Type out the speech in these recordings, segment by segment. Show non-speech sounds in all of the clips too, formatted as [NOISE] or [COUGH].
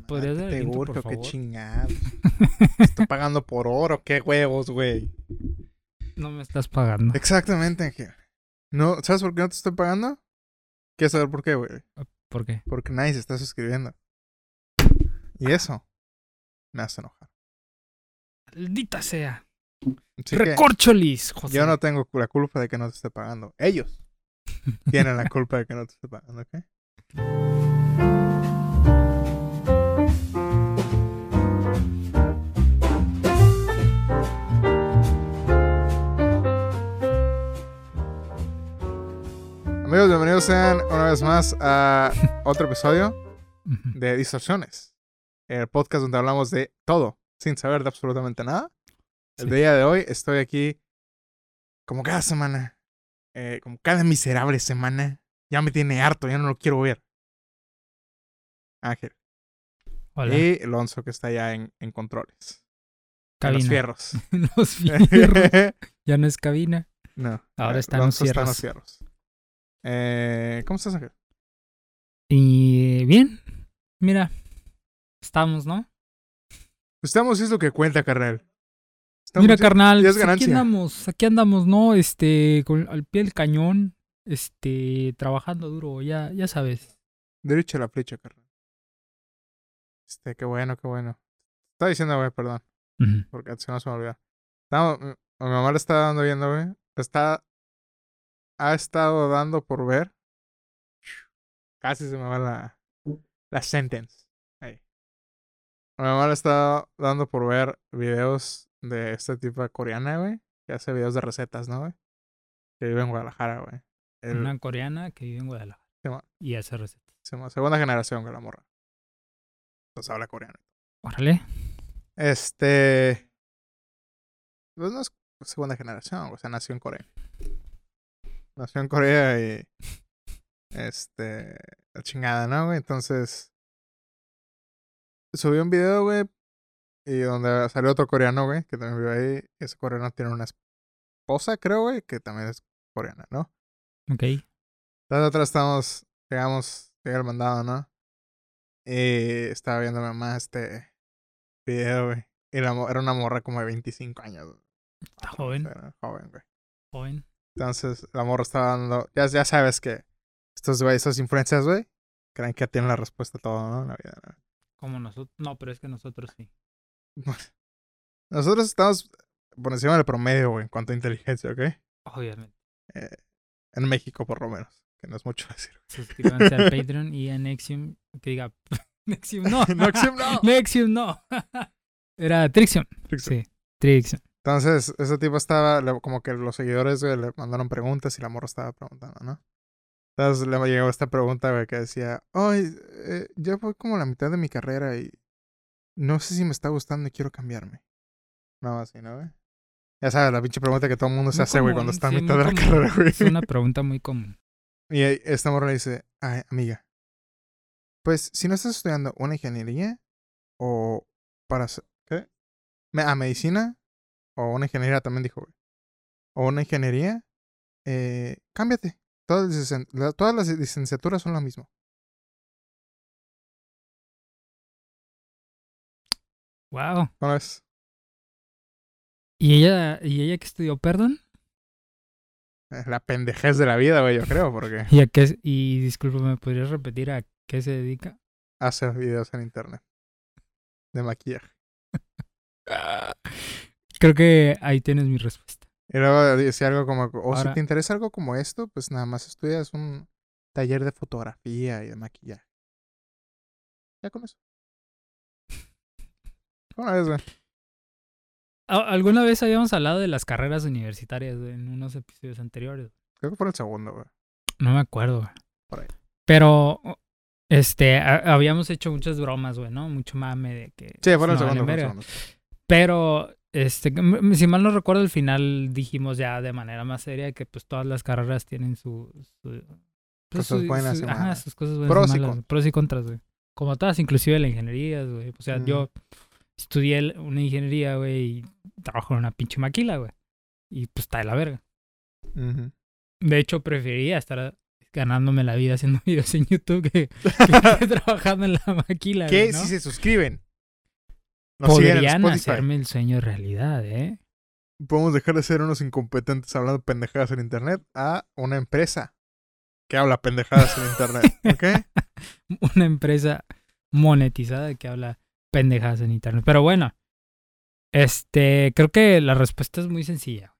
po- ¿Podrías dar el Te urge, qué favor? chingados. Estoy pagando por oro, qué huevos, güey. No me estás pagando. Exactamente, Ángel. No, ¿sabes por qué no te estoy pagando? ¿Quieres saber por qué, güey? ¿Por qué? Porque nadie se está suscribiendo. Y eso me hace enojar. Maldita sea. Así Recorcholis, José. yo no tengo la culpa de que no te esté pagando. Ellos [LAUGHS] tienen la culpa de que no te esté pagando, ¿ok? Amigos, bienvenidos sean una vez más a [LAUGHS] otro episodio de Distorsiones, el podcast donde hablamos de todo, sin saber de absolutamente nada. El Sí. día de hoy estoy aquí como cada semana, eh, como cada miserable semana. Ya me tiene harto, ya no lo quiero ver. Ángel. Hola. Y Alonso que está allá en, en controles. En los Cabina. fierros. [LAUGHS] Los [LAUGHS] fierros. Ya no es cabina. no. Ahora eh, están los Alonso está en fierros. los fierros. Eh, ¿Cómo estás, Ángel? Y bien. Mira. Estamos, ¿no? Estamos, es lo que cuenta, carnal. Estamos- Mira, carnal. ya pues aquí andamos. Aquí andamos, ¿no? Este, con, al pie del cañón. Este, trabajando duro. Ya, ya sabes. Derecha a la flecha, carnal. Este, qué bueno, qué bueno. Estaba diciendo, güey, perdón. Ujú. porque se no se me olvidó. Mi, mi mamá le está dando viendo, güey. Está. Ha estado dando por ver. Casi se me va la. La sentence. Ahí. Mi mamá le está dando por ver videos de este tipo coreana, güey. Que hace videos de recetas, ¿no, güey? Que vive en Guadalajara, güey. El- Una coreana que vive en Guadalajara. Y hace recetas. se llama- segunda generación, güey, la morra. Entonces habla coreano. Órale. Este. Pues no es segunda generación, o sea, nació en Corea. Nació en Corea y. Este. La chingada, ¿no, güey? Entonces. Subió un video, güey. Y donde salió otro coreano, güey, que también vive ahí. Ese coreano tiene una esposa, creo, güey, que también es coreana, ¿no? Ok. Entonces nosotros estamos, llegamos, llega el mandado, ¿no? Y estaba viendo mi mamá este video, güey. Y la, era una morra como de 25 años. güey. Está joven. Era joven, güey. Joven. Entonces la morra estaba dando, ya, ya sabes que estos güey, esas influencias, güey, creen que tienen la respuesta a todo, ¿no? En la vida, ¿no? Como nosotros. No, pero es que nosotros sí. [LAUGHS] Nosotros estamos por encima del promedio, güey, en cuanto a inteligencia, ¿ok? Obviamente. Eh, en México, por lo menos. Que no es mucho decir. Suscríbanse al [LAUGHS] Patreon y a Nexium. Que diga. [LAUGHS] Nexium no. Nexium, no. Nexium no. Era Trixium. Sí. Trixium. Entonces, ese tipo estaba, como que los seguidores güey, le mandaron preguntas y la morra estaba preguntando, ¿no? Entonces le llegó esta pregunta, güey, que decía, ay, eh, ya voy como a la mitad de mi carrera y no sé si me está gustando y quiero cambiarme. No, así, ¿no, güey? Ya sabes, la pinche pregunta que todo el mundo se Muy hace, güey, común, cuando está a mitad de la carrera, güey. Es una pregunta muy común. Y esta morra le dice, ay, amiga, pues si no estás estudiando una ingeniería o para, ¿qué? A medicina o una ingeniería también dijo, güey. O una ingeniería, eh, cámbiate. Todas las, todas las licenciaturas son lo mismo. Wow. ¿Cómo ves? ¿Y ella, ¿Y ella que estudió, perdón? Es La pendejez de la vida, güey, yo creo, porque [LAUGHS] ¿Y, a qué, es- y discúlpame, ¿podrías repetir a qué se dedica? hace videos en internet de maquillaje. [LAUGHS] Creo que ahí tienes mi respuesta. Y luego decía algo como, o si Ahora- te interesa algo como esto, pues nada más estudias un taller de fotografía y de maquillaje. Ya con eso. ¿Cómo ves, güey? ¿Alguna vez habíamos hablado de las carreras universitarias güey, en unos episodios anteriores? Creo que fue el segundo, güey. No me acuerdo. güey. Por ahí. Pero, este, ha- habíamos hecho muchas bromas, güey, ¿no? Mucho mame de que... Sí, fue el no segundo. fue el segundo. Pero, este, si mal no recuerdo, al final dijimos ya de manera más seria que pues todas las carreras tienen su... su- pues, Cosas su- buenas su- y ajá, malas. sus cosas buenas Pros y malas. contras. Pros y contras, güey. Como todas, inclusive la ingeniería, güey. O sea, yo estudié el- una ingeniería, güey, y trabajo en una pinche maquila, güey. Y pues está de la verga. De hecho, preferiría estar ganándome la vida haciendo [LAUGHS] videos en YouTube que, que [LAUGHS] trabajando en la maquila. Que güey, ¿no? si se suscriben. Nos Podrían hacerme el sueño realidad, ¿eh? Podemos dejar de ser unos incompetentes hablando pendejadas en internet a una empresa que habla pendejadas en internet. [LAUGHS] ¿Ok? Una empresa monetizada que habla pendejadas en internet. Pero bueno, este, creo que la respuesta es muy sencilla.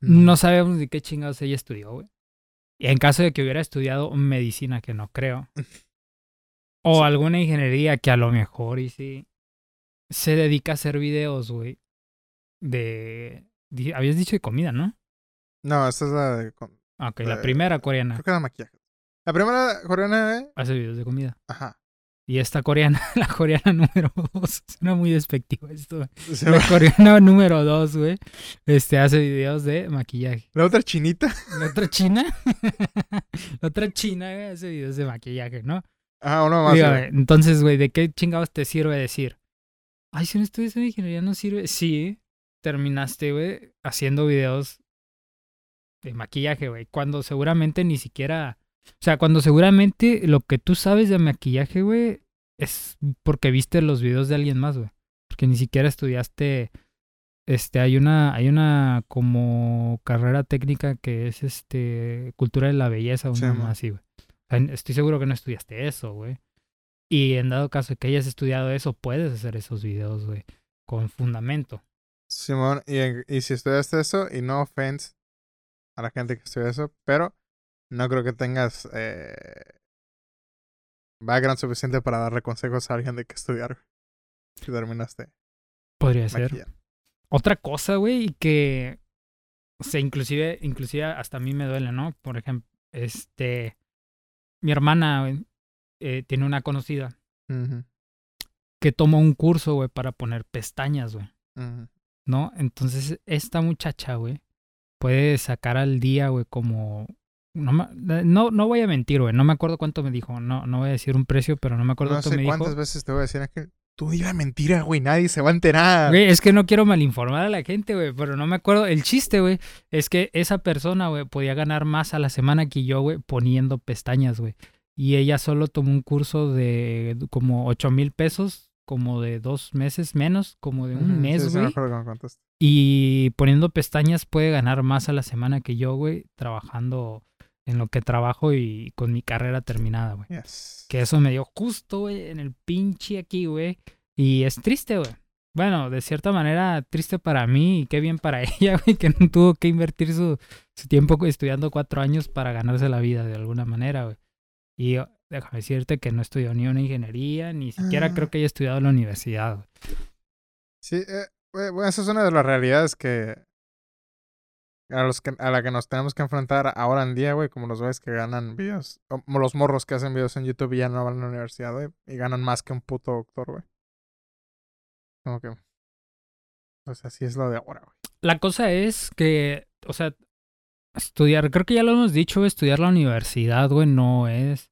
Mm. No sabemos de qué chingados ella estudió, güey. Y en caso de que hubiera estudiado medicina, que no creo. [LAUGHS] O Sí. alguna ingeniería que a lo mejor y sí. Se dedica a hacer videos, güey. De. Habías dicho de comida, ¿no? No, esta es la de. con- Ah, Ok, la primera coreana Creo que era maquillaje. La primera coreana, ¿eh? hace videos de comida. Ajá. Y esta coreana, [LAUGHS] la coreana número dos. Suena muy despectivo esto. güey. [LAUGHS] Se La va- coreana número dos, güey. Este hace videos de maquillaje. La otra chinita. La otra china. [LAUGHS] la otra china, güey, hace videos de maquillaje, ¿no? Ajá, uno más. Güey, entonces, güey, ¿de qué chingados te sirve decir? Ay, si no estudias en ingeniería no sirve. Sí, terminaste, güey, haciendo videos de maquillaje, güey. Cuando seguramente ni siquiera... O sea, cuando seguramente lo que tú sabes de maquillaje, güey, es porque viste los videos de alguien más, güey. Porque ni siquiera estudiaste... Este, hay una, hay una como carrera técnica que es este cultura de la belleza, Sí, una mo. más así, güey. O sea, estoy seguro que no estudiaste eso, güey. Y en dado caso de que hayas estudiado eso, puedes hacer esos videos, güey, con fundamento. Simón, y, y si estudiaste eso, y no offense a la gente que estudia eso, pero no creo que tengas eh, background suficiente para darle consejos a alguien de qué estudiar. Si terminaste Podría ser. Otra cosa, güey, y que, o sea, inclusive, inclusive hasta a mí me duele, ¿no? Por ejemplo, este, mi hermana, güey, eh, tiene una conocida que tomó un curso, güey, para poner pestañas, güey. ¿no? Entonces, esta muchacha, güey, puede sacar al día, güey, como... No, ma- no, no voy a mentir, güey. No me acuerdo cuánto me dijo. No, no voy a decir un precio, pero no me acuerdo No cuánto sé me cuántas dijo. veces te voy a decir que tú digas mentira, güey, nadie se va a enterar. Güey, es que no quiero malinformar a la gente, güey, pero no me acuerdo. El chiste, güey, es que esa persona, güey, podía ganar más a la semana que yo, güey, poniendo pestañas, güey. Y ella solo tomó un curso de como ocho mil pesos, como de dos meses menos, como de un mes, sí, güey. me y poniendo pestañas puede ganar más a la semana que yo, güey, trabajando en lo que trabajo y con mi carrera terminada, güey. Yes. Que eso me dio justo, güey, en el pinche aquí, güey. Y es triste, güey. Bueno, de cierta manera, triste para mí y qué bien para [LAUGHS] ella, güey, que no tuvo que invertir su, su tiempo estudiando cuatro años para ganarse la vida de alguna manera, güey. Y yo, déjame decirte que no estudió ni una ingeniería, ni siquiera Ah. creo que haya estudiado en la universidad. Sí, eh, bueno, esa es una de las realidades que a, los que a la que nos tenemos que enfrentar ahora en día, güey, como los güeyes que ganan videos, como los morros que hacen videos en YouTube y ya no van a la universidad, güey, y ganan más que un puto doctor, güey. Como que, pues así es lo de ahora, güey. La cosa es que, o sea, estudiar, creo que ya lo hemos dicho, estudiar la universidad, güey, no es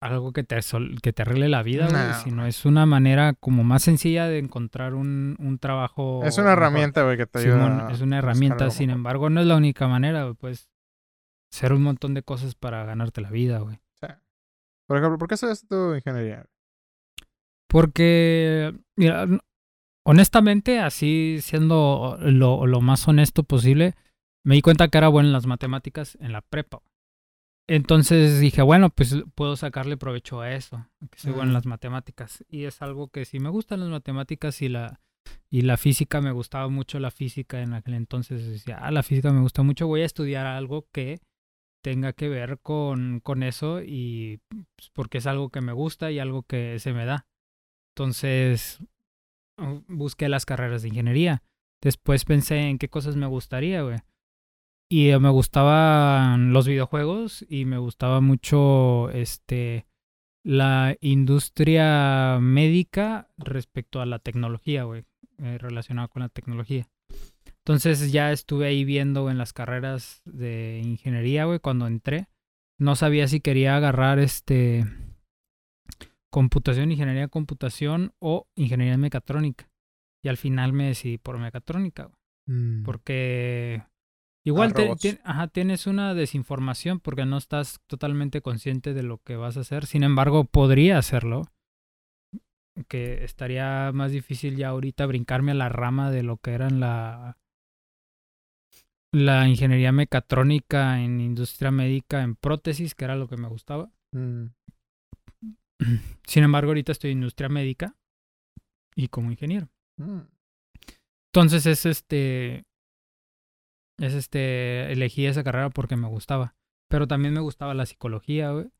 algo que te, que te arregle la vida, güey, No, sino es una manera como más sencilla de encontrar un, un trabajo. es una herramienta, güey, que te ayuda. Simón, a es una herramienta, sin embargo, no es la única manera, güey, pues hacer un montón de cosas para ganarte la vida, güey. Por ejemplo, ¿por qué estudiaste tu ingeniería? Porque, mira, honestamente, así siendo lo, lo más honesto posible, me di cuenta que era bueno en las matemáticas en la prepa. Entonces dije, bueno, pues puedo sacarle provecho a eso, que soy bueno en las matemáticas. Y es algo que sí me gustan las matemáticas y la, y la física, me gustaba mucho la física en aquel entonces. Decía, ah, la física me gusta mucho, voy a estudiar algo que tenga que ver con, con eso y pues, porque es algo que me gusta y algo que se me da. Entonces busqué las carreras de ingeniería. Después pensé en qué cosas me gustaría, güey. Y eh, me gustaban los videojuegos y me gustaba mucho este la industria médica respecto a la tecnología, güey, eh, relacionada con la tecnología. Entonces ya estuve ahí viendo en las carreras de ingeniería, güey, cuando entré. No sabía si quería agarrar este computación, ingeniería de computación o ingeniería mecatrónica. Y al final me decidí por mecatrónica, güey, Mm. porque Igual te- ajá, tienes una desinformación porque no estás totalmente consciente de lo que vas a hacer. Sin embargo, podría hacerlo. Que estaría más difícil ya ahorita brincarme a la rama de lo que era la, la ingeniería mecatrónica en industria médica en prótesis, que era lo que me gustaba. Mm. [CLEARS THROAT] Sin embargo, ahorita estoy en industria médica y como ingeniero. Mm. Entonces es este. Es este. Elegí esa carrera porque me gustaba. Pero también me gustaba la psicología, güey.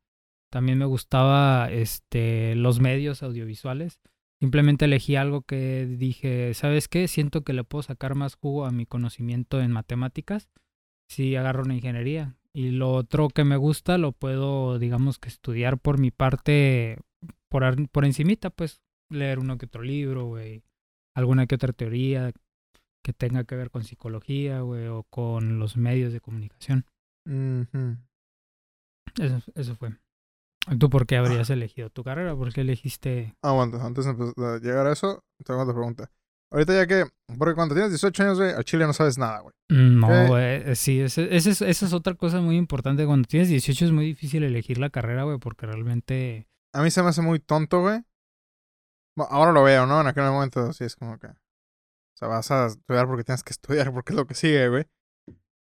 También me gustaba este. los medios audiovisuales. Simplemente elegí algo que dije, ¿sabes qué? Siento que le puedo sacar más jugo a mi conocimiento en matemáticas si agarro una ingeniería. Y lo otro que me gusta lo puedo, digamos que estudiar por mi parte, por, por encimita, pues leer uno que otro libro, güey. Alguna que otra teoría que tenga que ver con psicología, güey, o con los medios de comunicación. Ujú. Eso, eso fue. ¿Tú por qué habrías elegido tu carrera? ¿Por qué elegiste...? Aguanta, antes de llegar a eso, tengo otra pregunta. Ahorita ya que, porque cuando tienes 18 años, güey, a Chile no sabes nada, güey. No, ¿Qué? güey, sí, esa es otra cosa muy importante. Cuando tienes 18 es muy difícil elegir la carrera, güey, porque realmente... A mí se me hace muy tonto, güey. Bueno, ahora lo veo, ¿no? En aquel momento sí es como que... O sea, vas a estudiar porque tienes que [LAUGHS] estudiar, porque es lo que sigue, güey.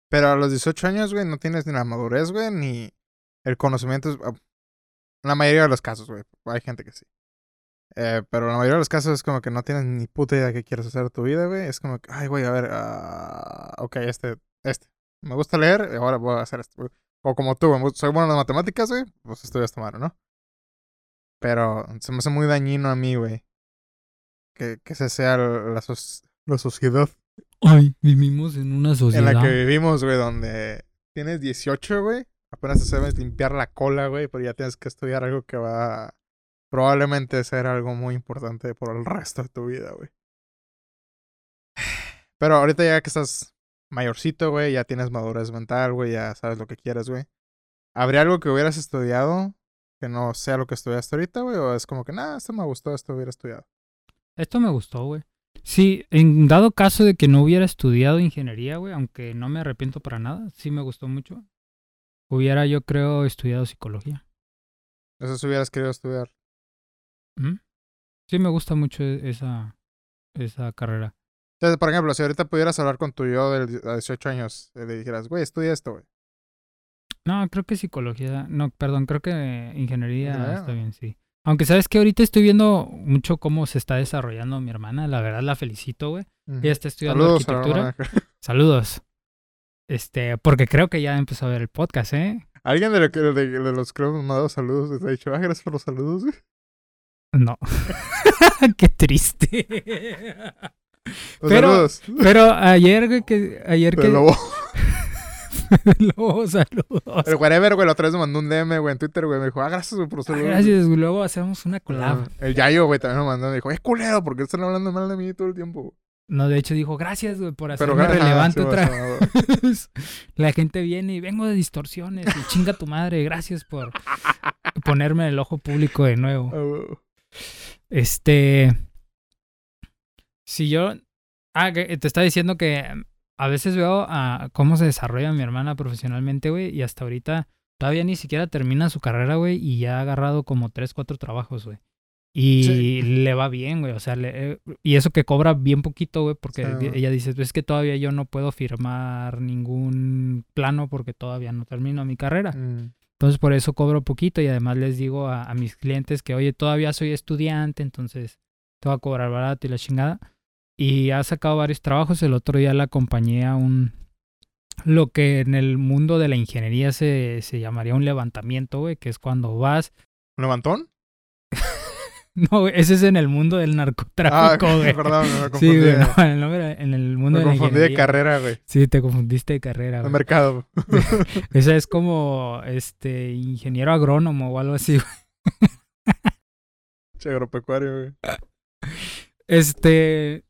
Pero a los 18 años, güey, no tienes ni la madurez, güey, ni el conocimiento. es- En la mayoría de los casos, güey. Hay gente que sí. Eh, pero en la mayoría de los casos es como que no tienes ni puta idea de qué quieres hacer de tu vida, güey. Es como que, ay, güey, a ver, ah, ok, este, este. Me gusta leer, ahora voy a hacer esto. güey. O como tú, güey, soy bueno en matemáticas, güey, pues estudio esta madre, ¿no? Pero se me hace muy dañino a mí, güey. Que, que esa sea la, la sociedad Ay, vivimos en una en sociedad... la que vivimos, güey, donde tienes 18, güey. Apenas te sabes limpiar la cola, güey, pero ya tienes que estudiar algo que va a probablemente ser algo muy importante por el resto de tu vida, güey. Pero ahorita ya que estás mayorcito, güey, ya tienes madurez mental, güey, ya sabes lo que quieres, güey. ¿Habría algo que hubieras estudiado que no sea lo que estudiaste ahorita, güey? ¿O es como que, nada, esto me gustó, esto hubiera estudiado? Esto me gustó, güey. Sí, en dado caso de que no hubiera estudiado ingeniería, güey, aunque no me arrepiento para nada, sí me gustó mucho. Hubiera, yo creo, estudiado psicología. Eso si hubieras querido estudiar. ¿Mm? Sí me gusta mucho e- esa, esa carrera. Entonces, por ejemplo, si ahorita pudieras hablar con tu yo de 18 años, y le dijeras, güey, estudia esto, güey. No, creo que psicología, no, perdón, creo que ingeniería Ingeniería. está bien, sí. Aunque sabes que ahorita estoy viendo mucho cómo se está desarrollando mi hermana, la verdad la felicito, güey. Ella está estudiando Saludos arquitectura. [LAUGHS] Saludos. Este, porque creo que ya empezó a ver el podcast, ¿eh? ¿Alguien de, lo que- de, de los que hemos mandado saludos les ha dicho, ah, gracias por los saludos? güey"? No. [LAUGHS] Qué triste. Los Pero- saludos. Pero ayer güey, que ayer que [LAUGHS] [LAUGHS] luego, luego saludos. el whatever, güey, la otra vez me mandó un DM, güey, en Twitter, güey, me dijo, ah, gracias güey, por los Ah, saludos. Gracias, güey, luego hacemos una Ah, collab. el Yayo, güey, también me mandó, me dijo, es culero, porque están hablando mal de mí todo el tiempo. No, de hecho dijo, gracias, güey, por Pero hacerme ajá, relevante otra vez. [LAUGHS] La gente viene y vengo de distorsiones y chinga tu madre. Gracias por ponerme en el ojo público de nuevo. Ah. Este. Si yo. Ah, te estaba diciendo que a veces veo a cómo se desarrolla mi hermana profesionalmente, güey, y hasta ahorita todavía ni siquiera termina su carrera, güey, y ya ha agarrado como tres, cuatro trabajos, güey. Y Sí. le va bien, güey, o sea, le- eh, y eso que cobra bien poquito, güey, porque ella dice, es que todavía yo no puedo firmar ningún plano porque todavía no termino mi carrera. Mm. Entonces por eso cobro poquito y además les digo a, a mis clientes que, oye, todavía soy estudiante, entonces te voy a cobrar barato y la chingada. Y ha sacado varios trabajos. El otro día la acompañé a un... Lo que en el mundo de la ingeniería se, se llamaría un levantamiento, güey, que es cuando vas... ¿Un levantón? [LAUGHS] No, güey, ese es en el mundo del Ah, narcotráfico, [LAUGHS] güey. perdón, me confundí. sí, güey, no, en el, nombre- en el mundo me de la confundí de carrera, güey. Sí, te confundiste de carrera, De güey. mercado. [LAUGHS] Esa es como, este, ingeniero agrónomo o algo así, Che, agropecuario, güey. Este.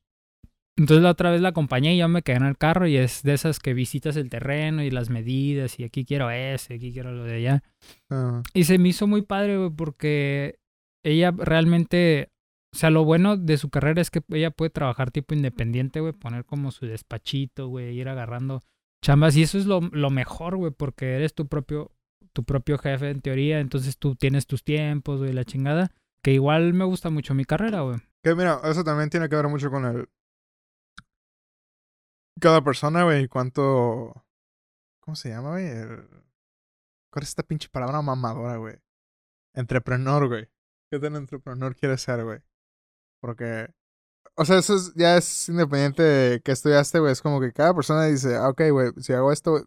Entonces la otra vez la acompañé y yo me quedé en el carro y es de esas que visitas el terreno y las medidas y aquí quiero ese, aquí quiero lo de allá. Ah, Y se me hizo muy padre, güey, porque ella realmente, o sea, lo bueno de su carrera es que ella puede trabajar tipo independiente, güey, poner como su despachito, güey, ir agarrando chambas. Y eso es lo, lo mejor, güey, porque eres tu propio, tu propio jefe en teoría. Entonces tú tienes tus tiempos, güey, la chingada. Que igual me gusta mucho mi carrera, güey. Que mira, eso también tiene que ver mucho con el. Cada persona, güey, cuánto. ¿Cómo se llama, güey? ¿Cuál es esta pinche palabra mamadora, güey? Entrepreneur, güey. ¿Qué tan entrepreneur quieres ser, güey? Porque. O sea, eso es- ya es independiente de que estudiaste, güey. Es como que cada persona dice, ah, ok, güey, si hago esto.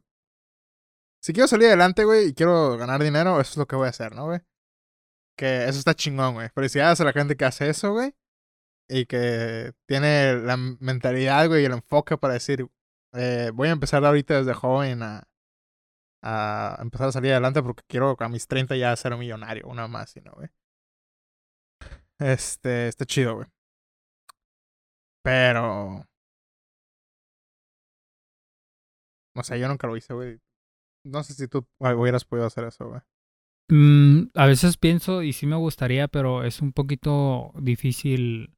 Si quiero salir adelante, güey, y quiero ganar dinero, eso es lo que voy a hacer, ¿no, güey? Que eso está chingón, güey. Felicidades a la gente que hace eso, güey. Y que tiene la mentalidad, güey, y el enfoque para decir, eh, voy a empezar ahorita desde joven a, a empezar a salir adelante porque quiero a mis 30 ya ser millonario, una más, ¿no, güey? Este, está chido, güey. Pero... O sea, yo nunca lo hice, güey. No sé si tú hubieras podido hacer eso, güey. Mm, a veces pienso y sí me gustaría, pero es un poquito difícil.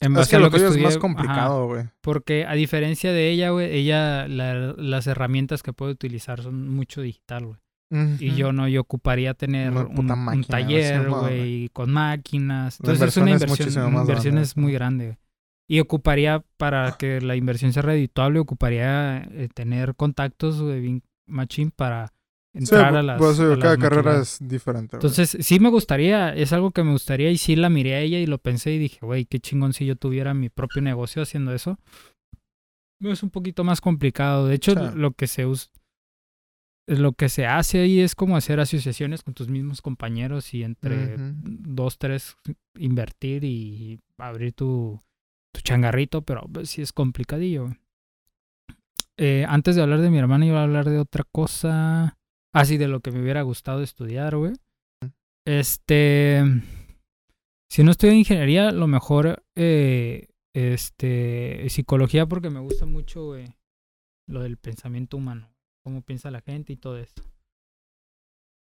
En Es base que a lo lo que es más complicado, güey. porque a diferencia de ella, güey, ella, la- las herramientas que puede utilizar son mucho digital, güey. Y yo no, yo ocuparía tener un, máquina, taller, güey, con máquinas. Entonces es una inversión es inversión, muchísimo una más inversión grande, es muy grande, güey. Y ocuparía, para que la inversión sea redituable, ocuparía eh, tener contactos, güey, machín para entrar por- a las por eso digo, a las cada carrera es diferente, güey. Entonces, sí me gustaría, es algo que me gustaría y sí la miré a ella y lo pensé y dije, güey, qué chingón si yo tuviera mi propio negocio haciendo eso. Es un poquito más complicado. De hecho, Sí. lo que se us- lo que se hace ahí es como hacer asociaciones con tus mismos compañeros y entre dos, tres invertir y abrir tu, tu changarrito, pero pues, sí es complicadillo. Eh, antes de hablar de mi hermana, iba a hablar de otra cosa. Así de lo que me hubiera gustado estudiar, güey. Este. Si no estudio ingeniería, lo mejor. eh, este. Psicología, porque me gusta mucho, güey. Lo del pensamiento humano. Cómo piensa la gente y todo esto.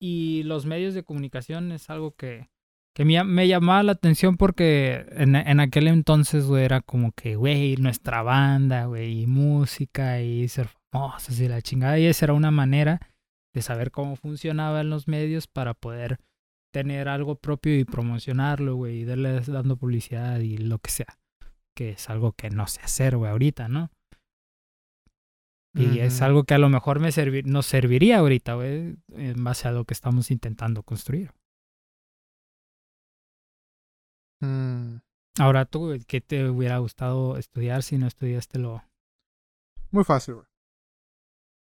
Y los medios de comunicación es algo que. Que me, me llamaba la atención porque en, en aquel entonces, güey, era como que, güey, nuestra banda, güey, y música y ser famosos y la chingada. Y esa era una manera de saber cómo funcionaban los medios para poder tener algo propio y promocionarlo, güey, y darles dando publicidad y lo que sea. Que es algo que no sé hacer, güey, ahorita, ¿no? Y es algo que a lo mejor me servi- nos serviría ahorita, güey, en base a lo que estamos intentando construir. Mm, Ahora tú, ¿qué te hubiera gustado estudiar si no estudiaste lo... Muy fácil, güey.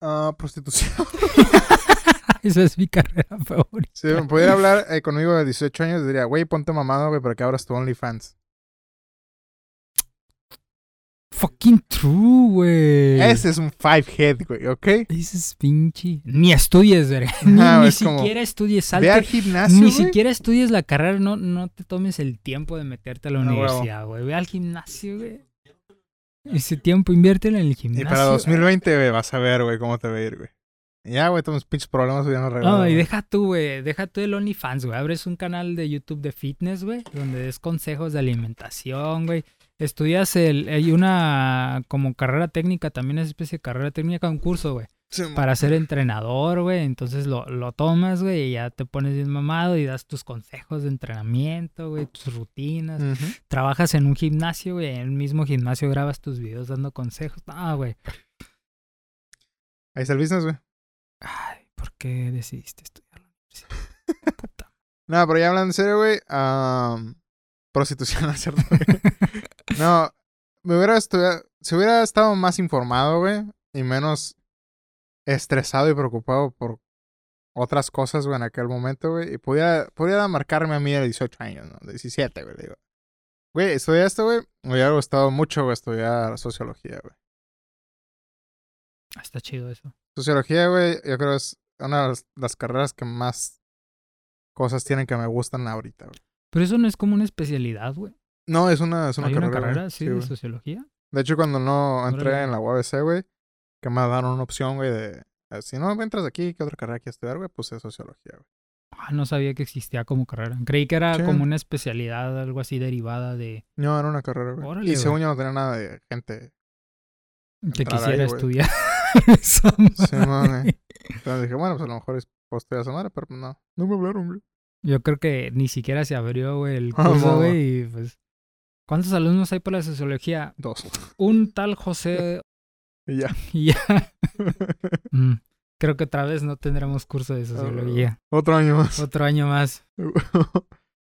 Ah, prostitución. [LAUGHS] Esa es mi carrera favorita. Si me pudiera hablar eh, conmigo de 18 años, diría, güey, ponte mamado, güey, para que abras tu OnlyFans. Fucking true, güey. Ese es un five head, güey, ¿ok? Ese es pinche. Ni estudies, verga. [LAUGHS] Ni, Ajá, ni es como, siquiera estudies. Ve al Salte. gimnasio, Ni güey. siquiera estudies la carrera. No, no te tomes el tiempo de meterte a la Ah, universidad, güey. Ve al gimnasio, güey. Ese tiempo inviértelo en el Y gimnasio. para 2020, güey, vas a ver, güey, cómo te va a ir, güey. Y Ya, güey, todos mis pinches problemas ya no arreglados. No, y deja tú, güey. Deja tú el OnlyFans, güey. Abres un canal de YouTube de fitness, güey. Donde des consejos de alimentación, güey. Estudias el. Hay una como carrera técnica, también es especie de carrera técnica, un curso, güey. Sí, Para ser entrenador, güey. Entonces lo, lo tomas, güey, y ya te pones bien mamado y das tus consejos de entrenamiento, güey, tus rutinas. Trabajas en un gimnasio, güey. En el mismo gimnasio grabas tus videos dando consejos. No, güey. Ahí está el business, güey. Ay, ¿por qué decidiste estudiar la universidad? [LAUGHS] Puta No, pero ya hablando en serio, güey. am, prostitución, [LAUGHS] ¿no cierto? [LAUGHS] no, me hubiera estudiado. Si hubiera estado más informado, güey, y menos estresado y preocupado por otras cosas, güey, en aquel momento, güey, y pudiera, pudiera marcarme a mí de 18 años, ¿no? De 17, güey, digo. Güey, estudié esto, güey. Me hubiera gustado mucho, güey, estudiar sociología, güey. Está chido eso. Sociología, güey, yo creo es una de las, carreras que más cosas tienen que me gustan ahorita, güey. Pero eso no es como una especialidad, güey. No, es una, es una Hay carrera. una güey. carrera, sí, de sociología. De hecho, cuando no entré Órale. en la UABC, güey, que me dieron una opción, güey, de eh, si no entras aquí, ¿qué otra carrera quieres estudiar, güey? Puse sociología, güey. Ah, no sabía que existía como carrera. Creí que era Sí. como una especialidad, algo así derivada de No, era una carrera, güey. Órale, y según güey. yo no tenía nada de gente. que ahí, quisiera güey. estudiar. [LAUGHS] esa Sí, madre. mami. Entonces dije, bueno, pues a lo mejor es poste esa madre, pero pues no. No me hablaron, güey. Yo creo que ni siquiera se abrió, güey, el [LAUGHS] Ah, curso, güey, y pues... ¿Cuántos alumnos hay por la sociología? Dos. Un tal José Y ya. [LAUGHS] y ya. [LAUGHS] Mm, Creo que otra vez no tendremos curso de sociología. Otro año más. Otro año más. [LAUGHS]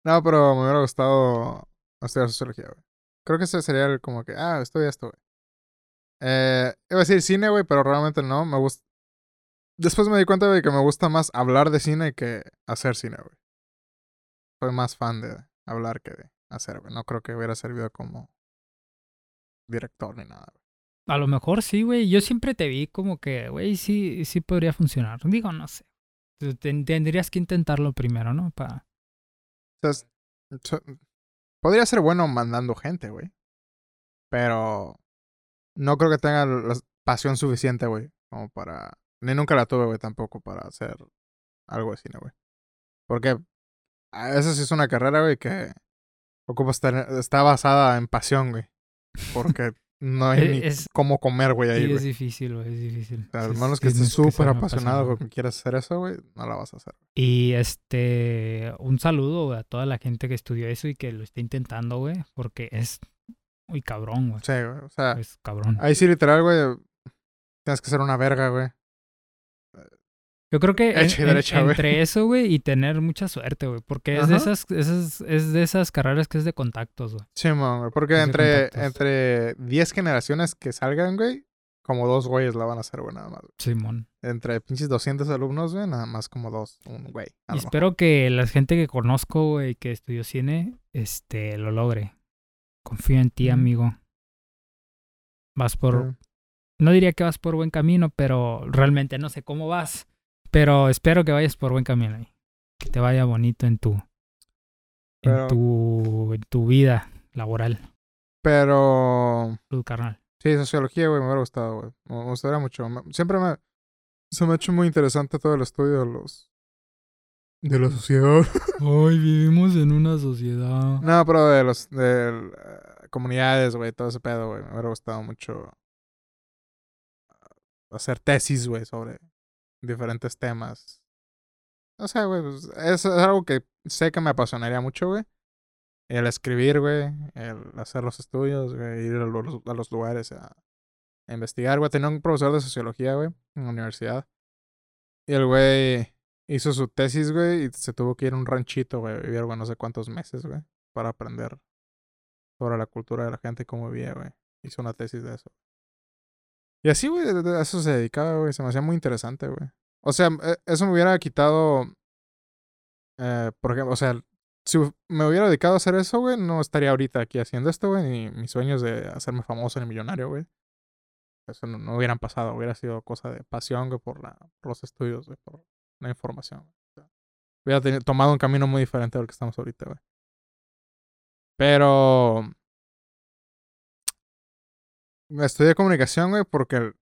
no, pero me hubiera gustado estudiar sociología, güey. Creo que ese sería el como que, ah, estudia esto, güey. Eh, iba a decir cine, güey, pero realmente no. Me gusta. Después me di cuenta, güey, que me gusta más hablar de cine que hacer cine, güey. Soy más fan de hablar que de hacer, güey. No creo que hubiera servido como director ni nada, güey. A lo mejor sí, güey. Yo siempre te vi como que, güey, sí, sí podría funcionar. Digo, no sé. Tendrías que intentarlo primero, ¿no? Pa... O sea, es- so- podría ser bueno mandando gente, güey. Pero no creo que tenga la pasión suficiente, güey, como para... Ni nunca la tuve, güey, tampoco para hacer algo de cine, güey. Porque veces sí es una carrera, güey, que ocupa estar, está basada en pasión, güey. Porque no hay ni E, Es, cómo comer, güey, ahí, sí, es difícil, güey, es difícil. O sea, al menos que estés súper apasionado, güey, que quieras hacer eso, güey, no la vas a hacer. Y este, un saludo güey, a toda la gente que estudió eso y que lo está intentando, güey, porque es muy cabrón, güey. Sí, güey, o sea... Es cabrón. Ahí sí, literal, güey. Tienes que ser una verga, güey. Yo creo que en- en- entre eso, güey, y tener mucha suerte, güey, porque es de esas, esas, es de esas carreras que es de contactos, güey. Sí, man, güey. Porque Es entre, entre 10 generaciones que salgan, güey, como dos güeyes la van a hacer, güey, nada más. güey. Simón. Entre pinches 200 alumnos, güey, nada más como dos, un güey. Y espero que la gente que conozco, güey, que estudió cine, este, lo logre. Confío en ti, Ujú. amigo. Vas por, no diría que vas por buen camino, pero realmente no sé cómo vas. Pero espero que vayas por buen camino ahí. Que te vaya bonito en tu, Pero- en tu, en tu vida laboral, Pero, tu carnal. sí, sociología, güey, me hubiera gustado, güey. Me gustaría mucho. Siempre me, se me ha hecho muy interesante todo el estudio de los, de la sociedad. [LAUGHS] Ay, vivimos en una sociedad. No, pero de los de eh, comunidades, güey, todo ese pedo, güey. Me hubiera gustado mucho uh, hacer tesis, güey, sobre diferentes temas. O sea, güey, pues, es, algo que sé que me apasionaría mucho, güey. El escribir, güey, el hacer los estudios, güey, ir a los, a los lugares a, investigar, güey. Tenía un profesor de sociología, güey, en la universidad. Y el güey hizo su tesis, güey, y se tuvo que ir a un ranchito, güey, vivir, güey, no sé cuántos meses, güey, para aprender sobre la cultura de la gente y cómo vivía, güey. Hizo una tesis de eso. Y así, güey, a eso se dedicaba, güey. Se me hacía muy interesante, güey. O sea, eh, eso me hubiera quitado. Eh, por ejemplo, o sea, si me hubiera dedicado a hacer eso, güey, no estaría ahorita aquí haciendo esto, güey, ni mis sueños de hacerme famoso ni millonario, güey. Eso no, no hubieran pasado, hubiera sido cosa de pasión, güey, por, la, por los estudios, güey, por la información. O sea, hubiera teni- tomado un camino muy diferente al que estamos ahorita, güey. Pero. Estudié comunicación, güey, porque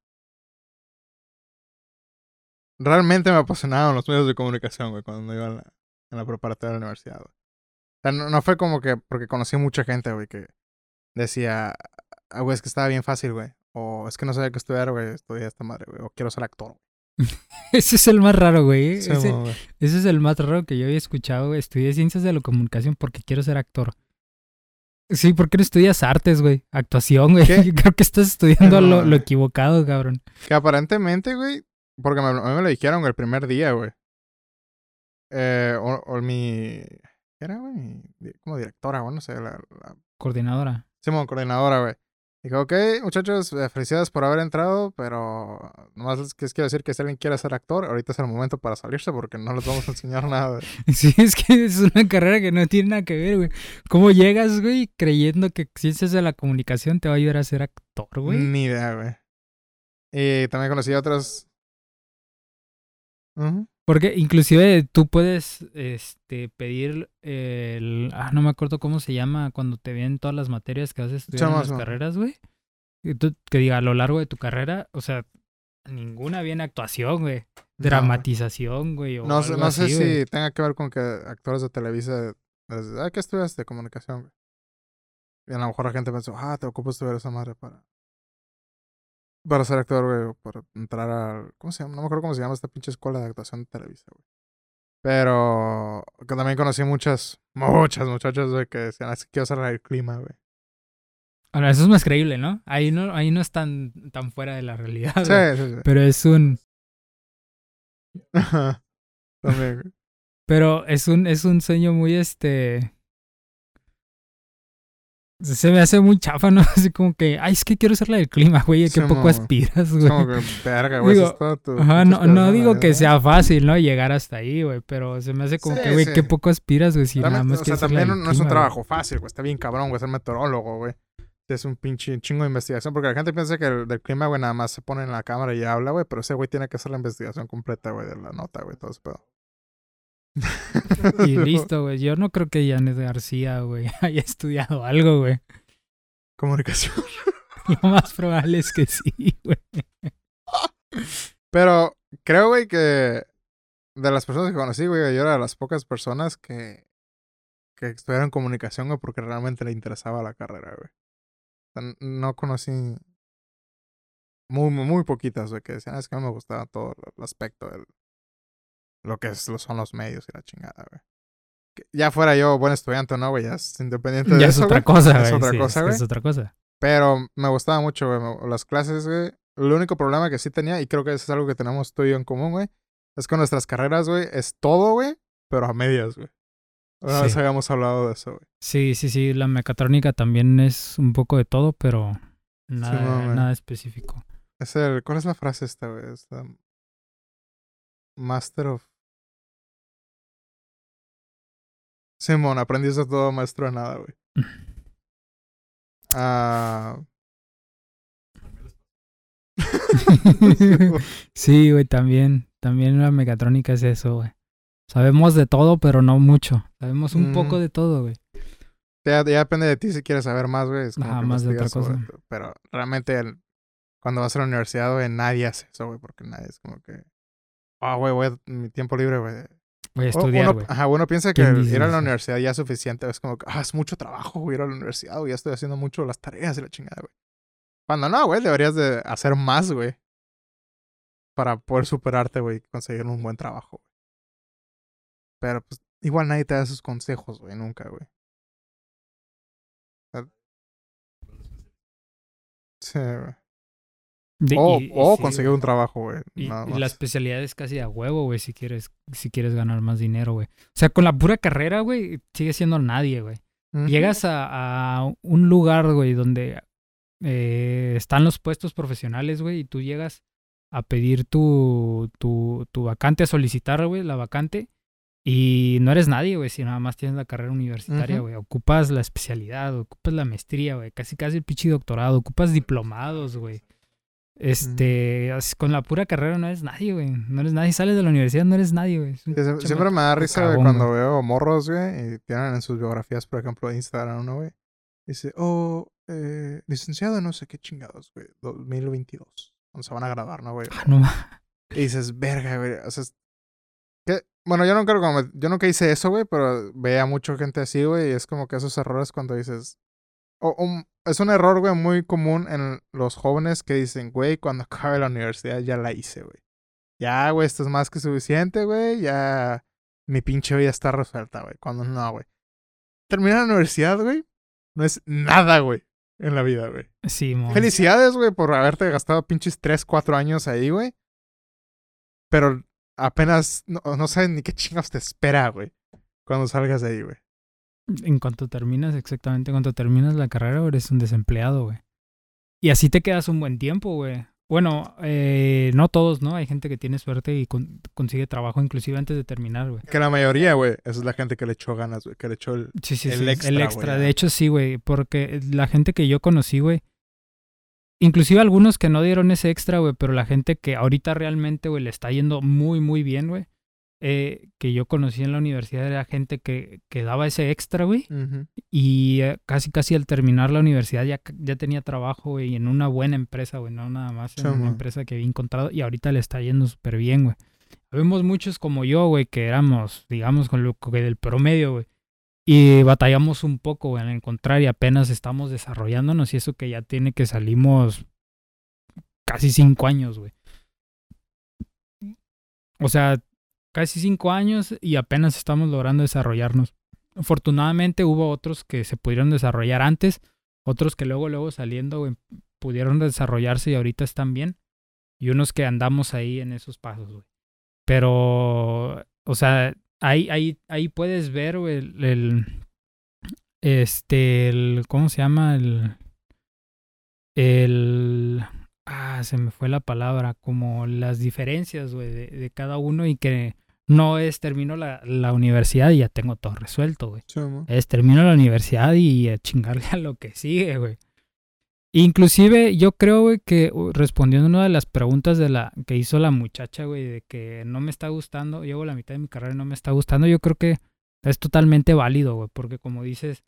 realmente me apasionaban los medios de comunicación, güey, cuando iba en la, en la preparatoria de la universidad, güey. O sea, no, no fue como que porque conocí mucha gente, güey, que decía, ah, güey, es que estaba bien fácil, güey. O es que no sabía qué estudiar, güey, estudié esta madre, güey. O quiero ser actor, güey. [LAUGHS] Ese es el más raro, güey. Sí, ese, ese es el más raro que yo había escuchado. güey. Estudié ciencias de la comunicación porque quiero ser actor. Sí, ¿por qué no estudias artes, güey? Actuación, güey. [LAUGHS] Creo que estás estudiando No, lo, lo equivocado, cabrón. Que aparentemente, güey, porque me, a mí me lo dijeron el primer día, güey. Eh, o, o mi... ¿Qué era, güey? Como directora, güey, no sé, la, la Coordinadora. Simón, coordinadora, güey. Dijo, ok, muchachos, eh, felicidades por haber entrado, pero nomás les les quiero decir que si alguien quiere ser actor, ahorita es el momento para salirse porque no les vamos a enseñar [LAUGHS] nada. Sí, es que es una carrera que no tiene nada que ver, güey. ¿Cómo llegas, güey, creyendo que ciencias de la comunicación te va a ayudar a ser actor, güey? Ni idea, güey. Y también conocí a otras... Ujú. Porque inclusive tú puedes este, pedir el... Ah, no me acuerdo cómo se llama cuando te vienen todas las materias que vas a estudiar en las carreras, güey. Que diga, a lo largo de tu carrera, o sea, ninguna viene actuación, güey. Dramatización, güey. No, sé, no sé así, si güey. tenga que ver con que actores de Televisa... Ah, ¿qué estudias de comunicación, güey? Y a lo mejor la gente pensó, ah, te ocupas estudiar esa madre para... para ser actor, güey, para entrar a... ¿Cómo se llama? No me acuerdo cómo se llama esta pinche escuela de actuación de Televisa, güey. Pero que también conocí muchas, muchas muchachas, güey, que decían, que quiero hacer el clima, güey. Ahora, eso es más creíble, ¿no? Ahí no, ahí no es tan, tan fuera de la realidad. Sí, güey. sí, sí. Pero es un. [LAUGHS] también, güey. Pero es un, es un sueño muy este. Se me hace muy chafa, ¿no? [LAUGHS] Así como que, ay, es que quiero ser la del clima, güey. ¿A qué Sí, poco aspiras, Es güey? como que, verga, güey, Digo, eso es todo tu... Ajá, no, no digo la que sea fácil, ¿no? Llegar hasta ahí, güey. Pero se me hace como Sí, que, güey, sí. qué poco aspiras, güey. Si nada Realmente, más o sea, también no es un güey. trabajo fácil, güey. Está bien cabrón, güey, ser meteorólogo, güey. Es un pinche chingo de investigación. Porque la gente piensa que el del clima, güey, nada más se pone en la cámara y habla, güey. Pero ese güey tiene que hacer la investigación completa, güey, de la nota, güey, todo ese pedo. Y [LAUGHS] listo, güey. Yo no creo que Janet García, güey, [LAUGHS] haya estudiado algo, güey. Comunicación. [LAUGHS] Lo más probable es que sí, güey. Pero creo, güey, que de las personas que conocí, güey, yo era de las pocas personas que, que estudiaron comunicación, güey, porque realmente le interesaba la carrera, güey. No conocí muy, muy, muy poquitas, güey, que decían, "Ah, es que no me gustaba todo el aspecto del lo que es, lo son los medios y la chingada, güey. Ya fuera yo buen estudiante o no, güey, ya es independiente de Ya es eso, otra cosa, güey. Es otra sí, cosa, güey. Es otra cosa. Pero me gustaba mucho, güey, las clases, güey. El único problema que sí tenía, y creo que eso es algo que tenemos tú y yo en común, güey, es que nuestras carreras, güey, es todo, güey, pero a medias, güey. Una vez habíamos hablado de eso, güey. Sí, sí, sí. La mecatrónica también es un poco de todo, pero nada, no, nada específico. Es el, ¿cuál es la frase esta, güey? Esta... Master of... Simón, aprendiz de todo, maestro de nada, güey. [LAUGHS] Ah... [LAUGHS] sí, güey, también. También la mecatrónica es eso, güey. Sabemos de todo, pero no mucho. Sabemos un poco de todo, güey. Ya, ya depende de ti si quieres saber más, güey. Es como Ajá, que más de otra sobre cosa. Pero realmente el- cuando vas a la universidad, güey, nadie hace eso, güey. Porque nadie es como que... Ah, güey, voy a mi tiempo libre, güey. Voy a estudiar, güey. ajá, uno piensa que ¿Quién el dice ir a la universidad ya es suficiente. Es como que, ah, es mucho trabajo, güey, ir a la universidad, güey. Ya estoy haciendo mucho las tareas y la chingada, güey. Cuando no, güey, deberías de hacer más, güey. Para poder superarte, güey, y conseguir un buen trabajo, güey. Pero, pues, igual nadie te da esos consejos, güey, nunca, güey. Ah. Sí, güey. De- O, y- o sí, conseguir un trabajo, güey. Y, y la especialidad es casi a huevo, güey, si quieres, si quieres ganar más dinero, güey. O sea, con la pura carrera, güey, sigue siendo nadie, güey. Llegas a, a un lugar, güey, donde eh, están los puestos profesionales, güey, y tú llegas a pedir tu, tu, tu vacante, a solicitar, güey, la vacante, y no eres nadie, güey, si nada más tienes la carrera universitaria, güey. Ocupas la especialidad, ocupas la maestría, güey, casi casi el pinche doctorado, ocupas diplomados, güey. Este, con la pura carrera no eres nadie, güey. No eres nadie. Sales de la universidad, no eres nadie, güey. Sí, siempre me da risa, güey, cagón, cuando güey. veo morros, güey, y tienen en sus biografías, por ejemplo, de Instagram, ¿no, güey? Dice, oh, eh, licenciado en no sé qué chingados, güey, 2022. Cuando se van a graduar, ¿no, güey? Ah, no Y dices, verga, güey, o sea, es- que, bueno, yo nunca, como, yo nunca hice eso, güey, pero veía mucha gente así, güey, y es como que esos errores cuando dices, o un- es un error, güey, muy común en los jóvenes que dicen, güey, cuando [LAUGHS] acabe la universidad ya la hice, güey. Ya, güey, esto es más que suficiente, güey. Ya mi pinche vida está resuelta, güey. Cuando no, güey. Terminar la universidad, güey, no es nada, güey, en la vida, güey. Sí, mo. Felicidades, güey, por haberte gastado pinches 3, 4 años ahí, güey. Pero apenas no, no sabes ni qué chingados te espera, güey, cuando salgas de ahí, güey. En cuanto terminas, exactamente, en cuanto terminas la carrera, eres un desempleado, güey. Y así te quedas un buen tiempo, güey. Bueno, eh, no todos, ¿no? Hay gente que tiene suerte y con- consigue trabajo inclusive antes de terminar, güey. Que la mayoría, güey, esa es la gente que le echó ganas, güey, que le echó el... Sí, sí, El sí. extra, el extra. De hecho, sí, güey. Porque la gente que yo conocí, güey. Inclusive algunos que no dieron ese extra, güey. Pero la gente que ahorita realmente, güey, le está yendo muy, muy bien, güey. Eh, que yo conocí en la universidad era gente que, que daba ese extra, güey. Ujú. Y eh, casi, casi al terminar la universidad ya, ya tenía trabajo, güey, en una buena empresa, güey, no nada más en una empresa que había encontrado y ahorita le está yendo súper bien, güey. Habemos muchos como yo, güey, que éramos, digamos, con lo que del promedio, güey. Y batallamos un poco, güey, en encontrar y apenas estamos desarrollándonos y eso que ya tiene que salimos casi cinco años, güey. O sea, casi cinco años y apenas estamos logrando desarrollarnos. Afortunadamente hubo otros que se pudieron desarrollar antes, otros que luego, luego saliendo, güey, pudieron desarrollarse y ahorita están bien. Y unos que andamos ahí en esos pasos, güey. Pero, o sea, ahí, ahí, ahí puedes ver, el, el, este, el, ¿cómo se llama? El, el, ah, se me fue la palabra, como las diferencias, güey, de, de cada uno y que no es termino la, la universidad y ya tengo todo resuelto, güey. Sí. Es termino la universidad y a chingarle a lo que sigue, güey. Inclusive yo creo, güey, que respondiendo a una de las preguntas de la que hizo la muchacha, güey, de que no me está gustando, llevo la mitad de mi carrera y no me está gustando, yo creo que es totalmente válido, güey, porque como dices,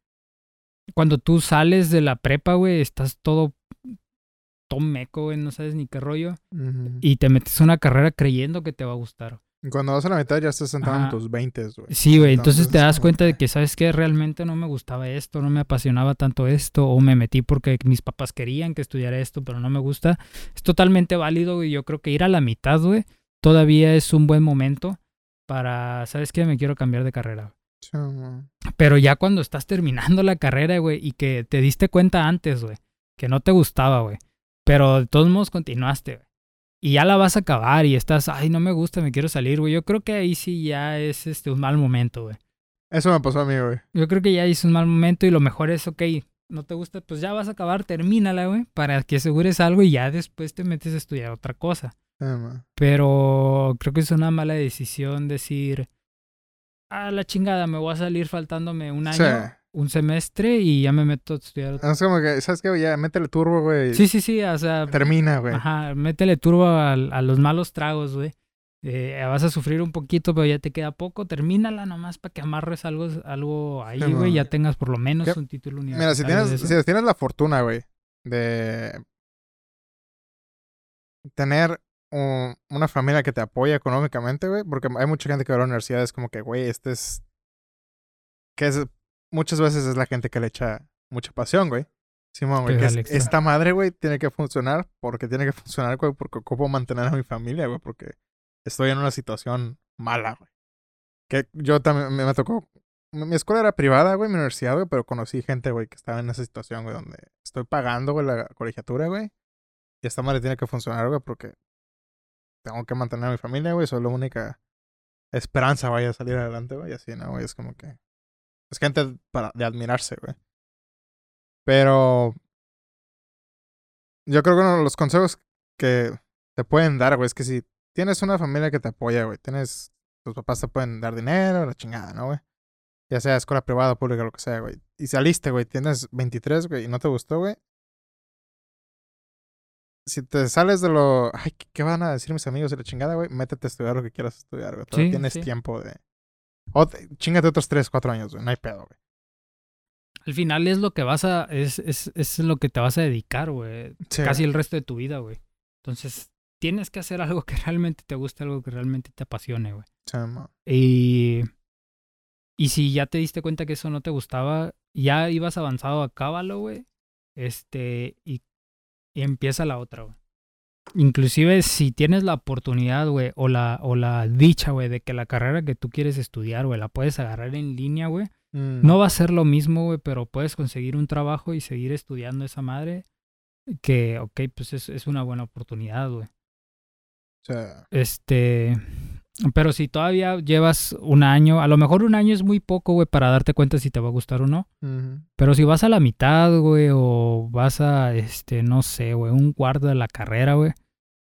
cuando tú sales de la prepa, güey, estás todo todo meco, güey, no sabes ni qué rollo y te metes a una carrera creyendo que te va a gustar. Cuando vas a la mitad ya estás sentado en tus 20, güey. Sí, güey, entonces te das cuenta de que, ¿sabes qué? Realmente no me gustaba esto, no me apasionaba tanto esto, o me metí porque mis papás querían que estudiara esto, pero no me gusta. Es totalmente válido, y yo creo que ir a la mitad, güey, todavía es un buen momento para, ¿sabes qué? Me quiero cambiar de carrera. Sí. Pero ya cuando estás terminando la carrera, güey, y que te diste cuenta antes, güey, que no te gustaba, güey, pero de todos modos continuaste, güey. Y ya la vas a acabar y estás, ay, no me gusta, me quiero salir, güey. Yo creo que ahí sí ya es este, un mal momento, güey. Eso me pasó a mí, güey. Yo creo que ya hice un mal momento y lo mejor es, ok, no te gusta, pues ya vas a acabar, termínala, güey, para que asegures algo y ya después te metes a estudiar otra cosa. Mo. Pero creo que es una mala decisión decir, a la chingada, me voy a salir faltándome un año, Sí. Un semestre y ya me meto a estudiar otra Es como que, ¿sabes qué? Ya, métele turbo, güey. Sí, sí, sí, o sea, Termina, güey. ajá, métele turbo a, a los malos tragos, güey. Eh, vas a sufrir un poquito, pero ya te queda poco. Termínala nomás para que amarres algo, algo ahí, Sí, güey. Ya tengas por lo menos ¿Qué? un título Mira, universitario. si de tienes, si tienes la fortuna, güey, de tener un- una familia que te apoya económicamente, güey, porque hay mucha gente que va a la universidad, es como que, güey, este es... Que es... Muchas veces es la gente que le echa mucha pasión, güey. Simón, güey, Que es esta madre, güey, tiene que funcionar porque tiene que funcionar, güey, porque ocupo mantener a mi familia, güey, porque estoy en una situación mala, güey. Que yo también me, me tocó mi escuela era privada, güey, mi universidad, güey, pero conocí gente, güey, que estaba en esa situación, güey, donde estoy pagando, güey, la colegiatura, güey. Y esta madre tiene que funcionar, güey, porque tengo que mantener a mi familia, güey. Soy la única esperanza, vaya, a salir adelante, güey. Así, ¿no, güey? Es como que... Es gente para, de admirarse, güey. Pero... Yo creo que uno de los consejos que te pueden dar, güey, es que si tienes una familia que te apoya, güey, tienes... Tus papás te pueden dar dinero, la chingada, ¿no, güey? Ya sea escuela privada, pública, lo que sea, güey. Y saliste, güey, tienes 23, güey, y no te gustó, güey. Si te sales de lo... Ay, ¿qué- ¿qué van a decir mis amigos de la chingada, güey? Métete a estudiar lo que quieras estudiar, güey. Sí, tienes sí. tiempo de... Chingate otros 3, 4 años, güey. No hay pedo, güey. Al final es lo que vas a. Es, es, es lo que te vas a dedicar, güey. Sí, Casi güey. el resto de tu vida, güey. Entonces, tienes que hacer algo que [LAUGHS] realmente te guste, algo que realmente te apasione, güey. Sí. Y, y si ya te diste cuenta que eso no te gustaba, ya ibas avanzado, acábalo, güey. Este, y, y empieza la otra, güey. Inclusive si tienes la oportunidad, güey, o la, o la dicha, güey, de que la carrera que tú quieres estudiar, güey, la puedes agarrar en línea, güey. Mm, No va a ser lo mismo, güey, pero puedes conseguir un trabajo y seguir estudiando esa madre. Que, ok, pues es, es una buena oportunidad, güey. o sea, Este. Pero si todavía llevas un año, a lo mejor un año es muy poco, güey, para darte cuenta si te va a gustar o no. Pero si vas a la mitad, güey, o vas a, este, no sé, güey, un cuarto de la carrera, güey,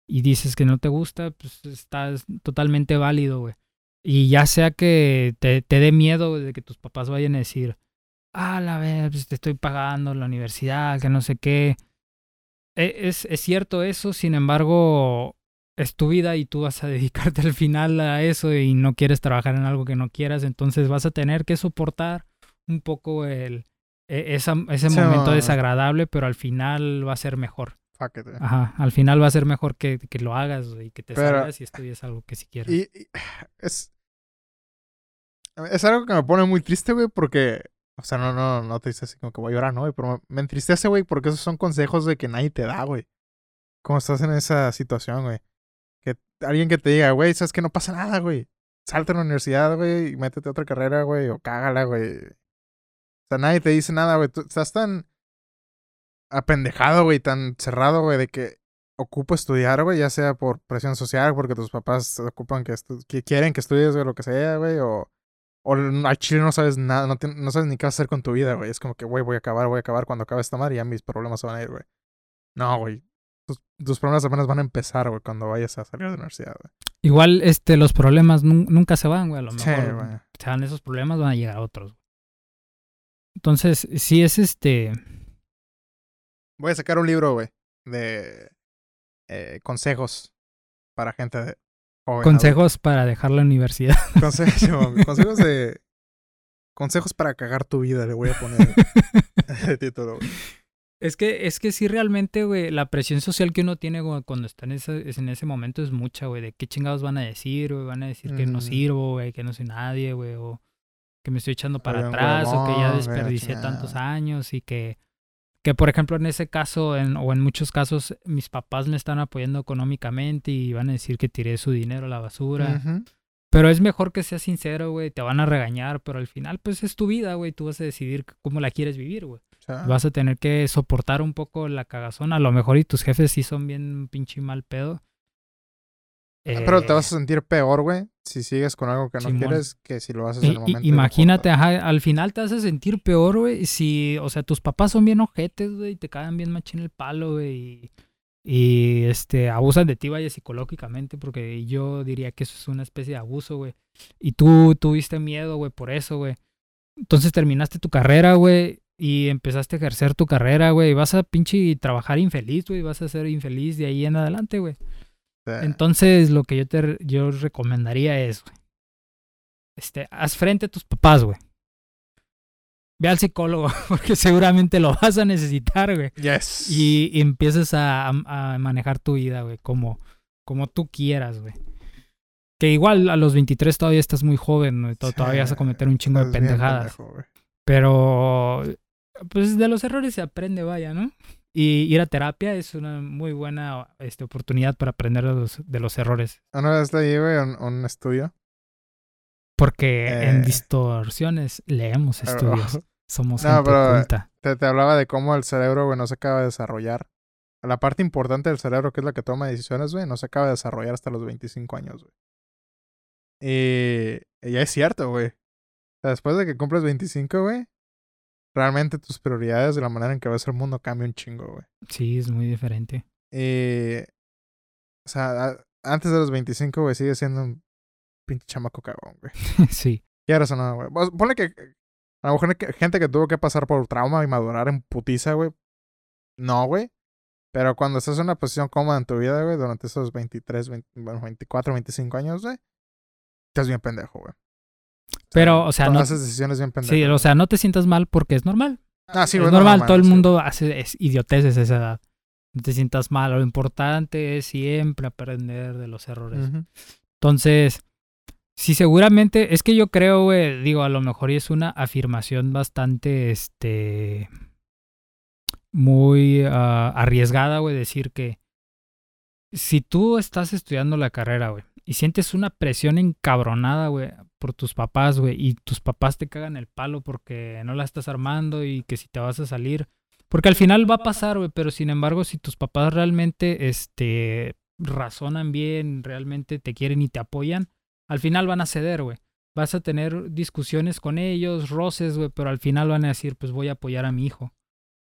y dices que no te gusta, pues estás totalmente válido, güey. Y ya sea que te, te dé miedo de que tus papás vayan a decir, ah, la vez, pues te estoy pagando la universidad, que no sé qué. E- Es, es cierto eso, sin embargo, es tu vida y tú vas a [LAUGHS] dedicarte al final a eso y no quieres trabajar en algo que no quieras, entonces vas a tener que soportar un poco el, e- esa, ese momento desagradable, pero al final va a ser mejor. It, güey. Ajá, al final va a ser mejor que, que lo hagas y que te Pero- salgas y estudies algo que si quieres. Y, y [SIGHS] es. Es algo que me pone muy triste, güey, porque. O sea, no, no, no triste así como que voy a llorar, ¿no? güey? Pero me, me entristece, güey, porque esos son consejos de que nadie te da, güey. Como estás en esa situación, güey. Alguien que te diga, güey, sabes que no pasa nada, güey. Salta a la universidad, güey, y métete a otra carrera, güey, o cágala, güey. O sea, nadie te dice nada, güey. Estás tan apendejado, güey, tan cerrado, güey, de que ocupo estudiar, güey, ya sea por presión social, porque tus papás ocupan que, que quieren que estudies, güey, lo que sea, güey, o, o al chile no sabes nada, no, no sabes ni qué hacer con tu vida, güey. Es como que, güey, voy a acabar, voy a acabar cuando acabe esta madre y ya mis problemas se van a ir, güey. No, güey. Tus, problemas apenas van a empezar, güey, cuando vayas a salir de la universidad, güey. Igual, este, los problemas nunca se van, güey. A lo mejor se van esos problemas, van a llegar otros. Entonces, si es este. Voy a sacar un libro, güey, de eh, consejos para gente joven. Consejos para dejar la universidad. [LAUGHS] Consejos, consejos de. Consejos para cagar tu vida, le voy a poner [LAUGHS] el título, güey. Es que, es que sí, realmente, güey, la presión social que uno tiene cuando está en ese, en ese momento es mucha, güey. De qué chingados van a decir, güey. Van a decir que no sirvo, güey, que no soy nadie, güey. O que me estoy echando para atrás, o que ya desperdicié tantos años y que, que, por ejemplo, en ese caso, en, o en muchos casos, mis papás me están apoyando económicamente y van a decir que tiré su dinero a la basura. Pero es mejor que seas sincero, güey. Te van a regañar, pero al final, pues es tu vida, güey. Tú vas a decidir cómo la quieres vivir, güey. Vas a tener que soportar un poco la cagazón. A lo mejor y tus jefes sí son bien pinche mal pedo. Ah, pero te vas a eh, sentir peor, güey, si sigues con algo que no quieres que si lo haces en el momento. Imagínate, ajá, al final te vas a sentir peor, güey, si, o sea, tus papás son bien ojetes, güey, y te caen bien machín el palo, güey, y, y, este, abusan de ti, vaya, psicológicamente, porque yo diría que eso es una especie de abuso, güey. Y tú tuviste miedo, güey, por eso, güey. Entonces terminaste tu carrera, güey, y empezaste a ejercer tu carrera, güey, y vas a pinche trabajar infeliz, güey, vas a ser infeliz de ahí en adelante, güey. Entonces, lo que yo te yo recomendaría es, güey, este, haz frente a tus papás, güey. Ve al psicólogo, [LAUGHS] porque seguramente lo vas a necesitar, güey. Yes. Y, y empiezas a, a, manejar tu vida, güey, como, como tú quieras, güey. Que igual a los 23 todavía estás muy joven, güey. Todavía vas a cometer un chingo de pendejadas. Pero pues de los errores se aprende, vaya, ¿no? Y ir a terapia es una muy buena este, oportunidad para aprender de los, de los errores. ¿Una vez leí, güey, un, estudio? Porque en eh. distorsiones leemos estudios. Somos no, pero te, te, hablaba de cómo el cerebro, güey, no se acaba de desarrollar. La parte importante del cerebro, que es la que toma decisiones, güey, no se acaba de desarrollar hasta los 25 años, güey. Y, y ya es cierto, güey. después de que cumples 25, güey, realmente tus prioridades de la manera en que ves el mundo cambia un chingo, güey. Sí, es muy diferente. Eh, o sea, antes de los 25, güey, sigue siendo un pinche chamaco cagón, güey. [LAUGHS] sí. Quieres o no, güey. Ponle que a lo mejor gente que tuvo que pasar por trauma y madurar en putiza, güey. No, güey. Pero cuando estás en una posición cómoda en tu vida, güey, durante esos 23, 24, 25 años, güey, estás bien pendejo, güey. Pero, o sea, no. haces decisiones bien pendejas. Sí, o sea, no te sientas mal porque es normal. Ah, sí, es normal, todo el mundo hace es idioteces a esa edad. No te sientas mal. Lo importante es siempre aprender de los errores. Entonces, sí, seguramente, es que yo creo, güey, digo, a lo mejor es una afirmación bastante, este, muy ah, arriesgada, güey, decir que si tú estás estudiando la carrera, güey, y sientes una presión encabronada, güey, por tus papás, güey, y tus papás te cagan el palo porque no la estás armando y que si te vas a salir, porque al final va a pasar, güey, pero sin embargo, si tus papás realmente, este, razonan bien, realmente te quieren y te apoyan, al final van a ceder, güey. Vas a tener discusiones con ellos, roces, güey, pero al final van a decir, pues voy a apoyar a mi hijo.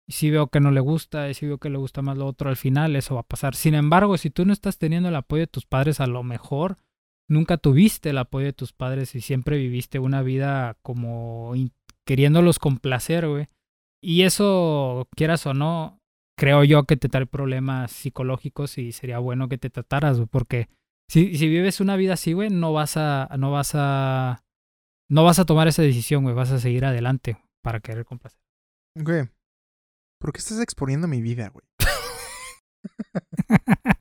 Y si veo que no le gusta, y si veo que le gusta más lo otro, al final eso va a pasar. Sin embargo, si tú no estás teniendo el apoyo de tus padres, a lo mejor nunca tuviste el apoyo de tus padres y siempre viviste una vida como queriéndolos complacer, güey. Y eso, quieras o no, creo yo que te trae problemas psicológicos y sería bueno que te trataras, güey, porque si, si vives una vida así, güey, no vas a, no vas a, no vas a tomar esa decisión, güey, vas a seguir adelante para querer complacer. Güey, ¿Por qué estás exponiendo mi vida, güey? [LAUGHS]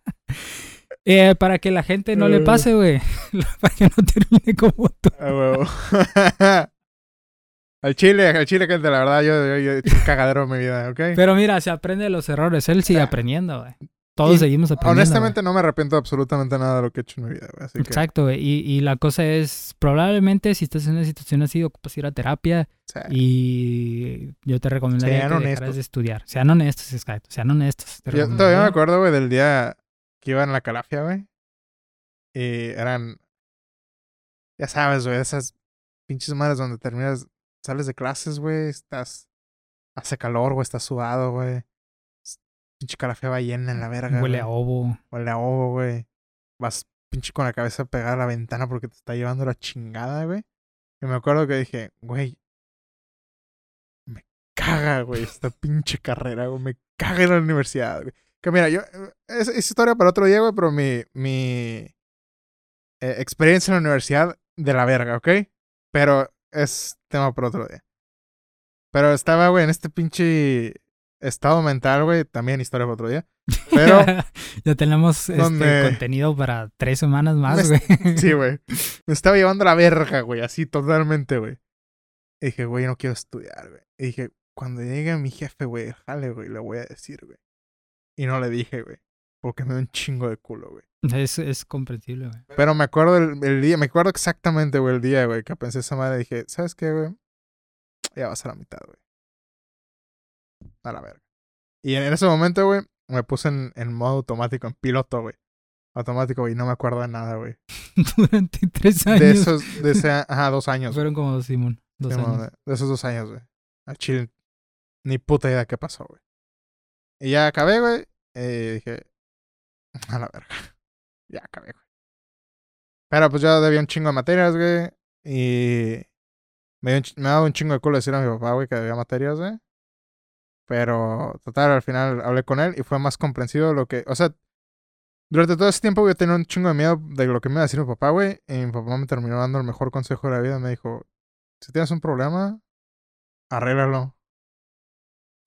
eh, para que la gente no le eh. pase, güey. [LAUGHS] para que no termine como tú. [LAUGHS] al chile, al chile, gente, la verdad, yo, yo, yo cagadero en mi vida, ¿ok? Pero mira, se aprende de los errores. Él sigue aprendiendo, güey. todos Y seguimos aprendiendo. Honestamente, no me arrepiento absolutamente nada de lo que he hecho en mi vida, güey. Que, Exacto, güey. Y, y la cosa es, probablemente si estás en una situación así, ocupas ir a terapia y yo te recomendaría Sean que dejaras de estudiar. Sean honestos, exacto. Sean honestos. te yo todavía me acuerdo, güey, del día que iba en la calafia, güey. Y eran. Ya sabes, güey, esas pinches madres donde terminas. Sales de clases, güey. Estás. Hace calor, güey. Estás sudado, güey. Pinche calafia va llena en la verga. Huele a ovo. Huele a ovo, güey. Vas pinche con la cabeza pegada a la ventana porque te está llevando la chingada, güey. Y me acuerdo que dije, güey. Me caga, güey, esta pinche carrera, güey. Me caga en la universidad, güey. Que mira, yo. Es, es historia para otro día, güey, pero mi. Mi. eh, experiencia en la universidad de la verga, ¿ok? Pero es tema para otro día. Pero estaba, güey, en este pinche estado mental, güey. También historia para otro día. Pero. [LAUGHS] ya tenemos este contenido para tres semanas más, güey. [LAUGHS] Sí, güey. [LAUGHS] Me estaba llevando la verga, güey. Así totalmente, güey. Y dije, güey, no quiero estudiar, güey. Y dije, cuando llegue mi jefe, güey, jale, güey, le voy a decir, güey. Y no le dije, güey. Porque me da un chingo de culo, güey. Es, es comprensible, güey. Pero me acuerdo el, el día, me acuerdo exactamente, güey, el día, güey, que pensé esa madre. Dije, ¿sabes qué, güey? Ya vas a la mitad, güey. A la verga. Y en ese momento, güey, me puse en, en modo automático, en piloto, güey. Automático, güey, y no me acuerdo de nada, güey. [LAUGHS] Durante tres años. De esos, de ese, ajá, dos años. Fueron como dos, Simón. Dos años. de, de esos dos años, güey. Al chile, ni puta idea qué pasó, güey. Y ya acabé, güey. Y dije, [LAUGHS] a la verga. [LAUGHS] Ya acabé, güey. Pero pues yo debía un chingo de materias, güey. Y me, dio me daba un chingo de culo decir a mi papá, güey, que debía materias, güey. Pero, total, al final hablé con él y fue más comprensivo lo que. O sea, durante todo ese tiempo, güey, tenía un chingo de miedo de lo que me iba a decir mi papá, güey. Y mi papá me terminó dando el mejor consejo de la vida. Me dijo: Si tienes un problema, arréglalo.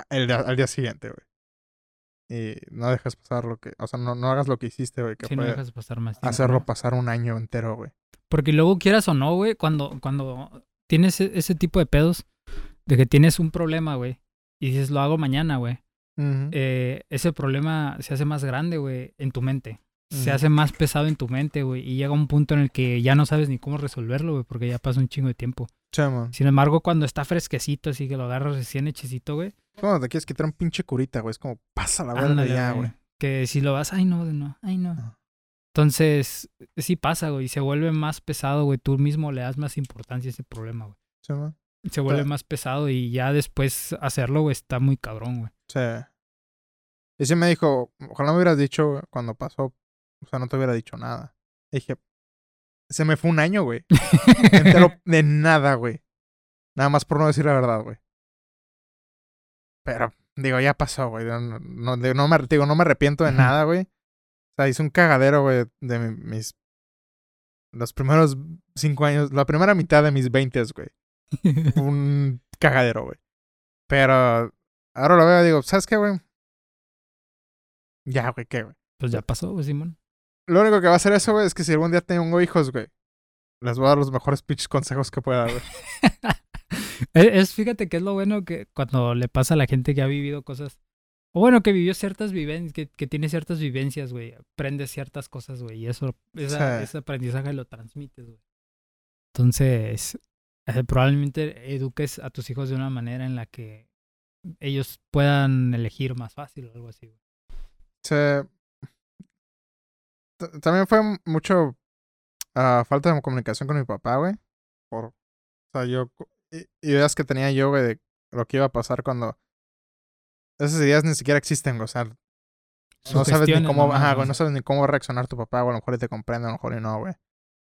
El al día siguiente, güey. Y no dejes pasar lo que. O sea, no, no hagas lo que hiciste, güey. Que Sí, no dejas pasar más tiempo. hacerlo ¿no? pasar un año entero, güey. Porque luego quieras o no, güey, cuando, cuando tienes e- ese tipo de pedos, de que tienes un problema, güey, y dices, lo hago mañana, güey, eh, ese problema se hace más grande, güey, en tu mente. Se hace más pesado en tu mente, güey, y llega un punto en el que ya no sabes ni cómo resolverlo, güey, porque ya pasa un chingo de tiempo. Sí. Sin embargo, cuando está fresquecito, así que lo agarras recién hechecito, güey. Cuando te quieres quitar un pinche curita, güey. Es como, pasa la verga ya, güey. Que si lo vas, ay no, no, ay no. Ah. Entonces, sí pasa, güey, y se vuelve más pesado, güey. Tú mismo le das más importancia a ese problema, güey. Sí, man. Se vuelve más pesado y ya después hacerlo, güey, está muy cabrón, güey. Sí. Y sí me dijo, ojalá me hubieras dicho cuando pasó. O sea, no te hubiera dicho nada. Y dije, se me fue un año, güey. Entero [LAUGHS] de nada, güey. Nada más por no decir la verdad, güey. Pero, digo, ya pasó, güey. No, me, digo, no me arrepiento de nada, güey. O sea, hice un cagadero, güey, de mi- mis... Los primeros cinco años, la primera mitad de mis veintes, güey. [LAUGHS] Un cagadero, güey. Pero ahora lo veo y digo, ¿sabes qué, güey? Ya, güey, ¿qué, güey? pues ya pasó, güey, Simón. Lo único que va a hacer eso, güey, es que si algún día tengo hijos, güey, les voy a dar los mejores pinches consejos que pueda, güey. [LAUGHS] Es, fíjate que es lo bueno que cuando le pasa a la gente que ha vivido cosas. O bueno, que vivió ciertas vivencias, que, que tiene ciertas vivencias, güey. Aprende ciertas cosas, güey. Y eso, esa- Sí. ese aprendizaje lo transmites, güey. Entonces, eh, probablemente eduques a tus hijos de una manera en la que ellos puedan elegir más fácil o algo así, güey. Se... También fue mucho ah, falta de comunicación con mi papá, güey. Por... O sea, yo... Ideas que tenía yo, güey, de lo que iba a pasar cuando... Esas ideas ni siquiera existen, güey. O sea, no sabes ni cómo... Ajá, ¿no? güey, no sabes ni cómo va a reaccionar tu papá, güey. A lo mejor y te comprende, a lo mejor y no, güey.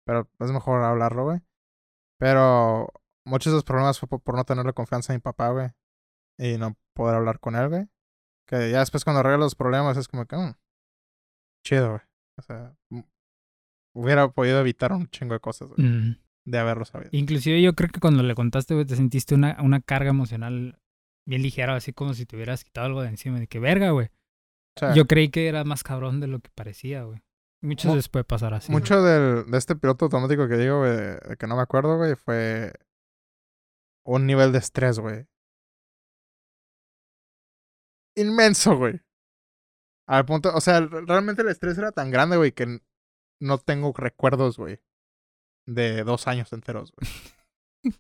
Pero es mejor hablarlo, güey. Pero muchos de esos problemas fue por, por no tenerle confianza en mi papá, güey. Y no poder hablar con él, güey. Que ya después cuando arregla los problemas es como que... mm, chido, güey. O sea, hubiera podido evitar un chingo de cosas, güey. Mm. De haberlo sabido. Inclusive yo creo que cuando le contaste, güey, te sentiste una, una carga emocional bien ligera, así como si te hubieras quitado algo de encima. De que verga, güey. O sea, Yo creí que era más cabrón de lo que parecía, güey. Muchas Mu- veces puede pasar así. Mucho del, de este piloto automático que digo, güey, de que no me acuerdo, güey, fue un nivel de estrés, güey. Inmenso, güey. Al punto, o sea, realmente el estrés era tan grande, güey, que no tengo recuerdos, güey, de dos años enteros, güey. [LAUGHS]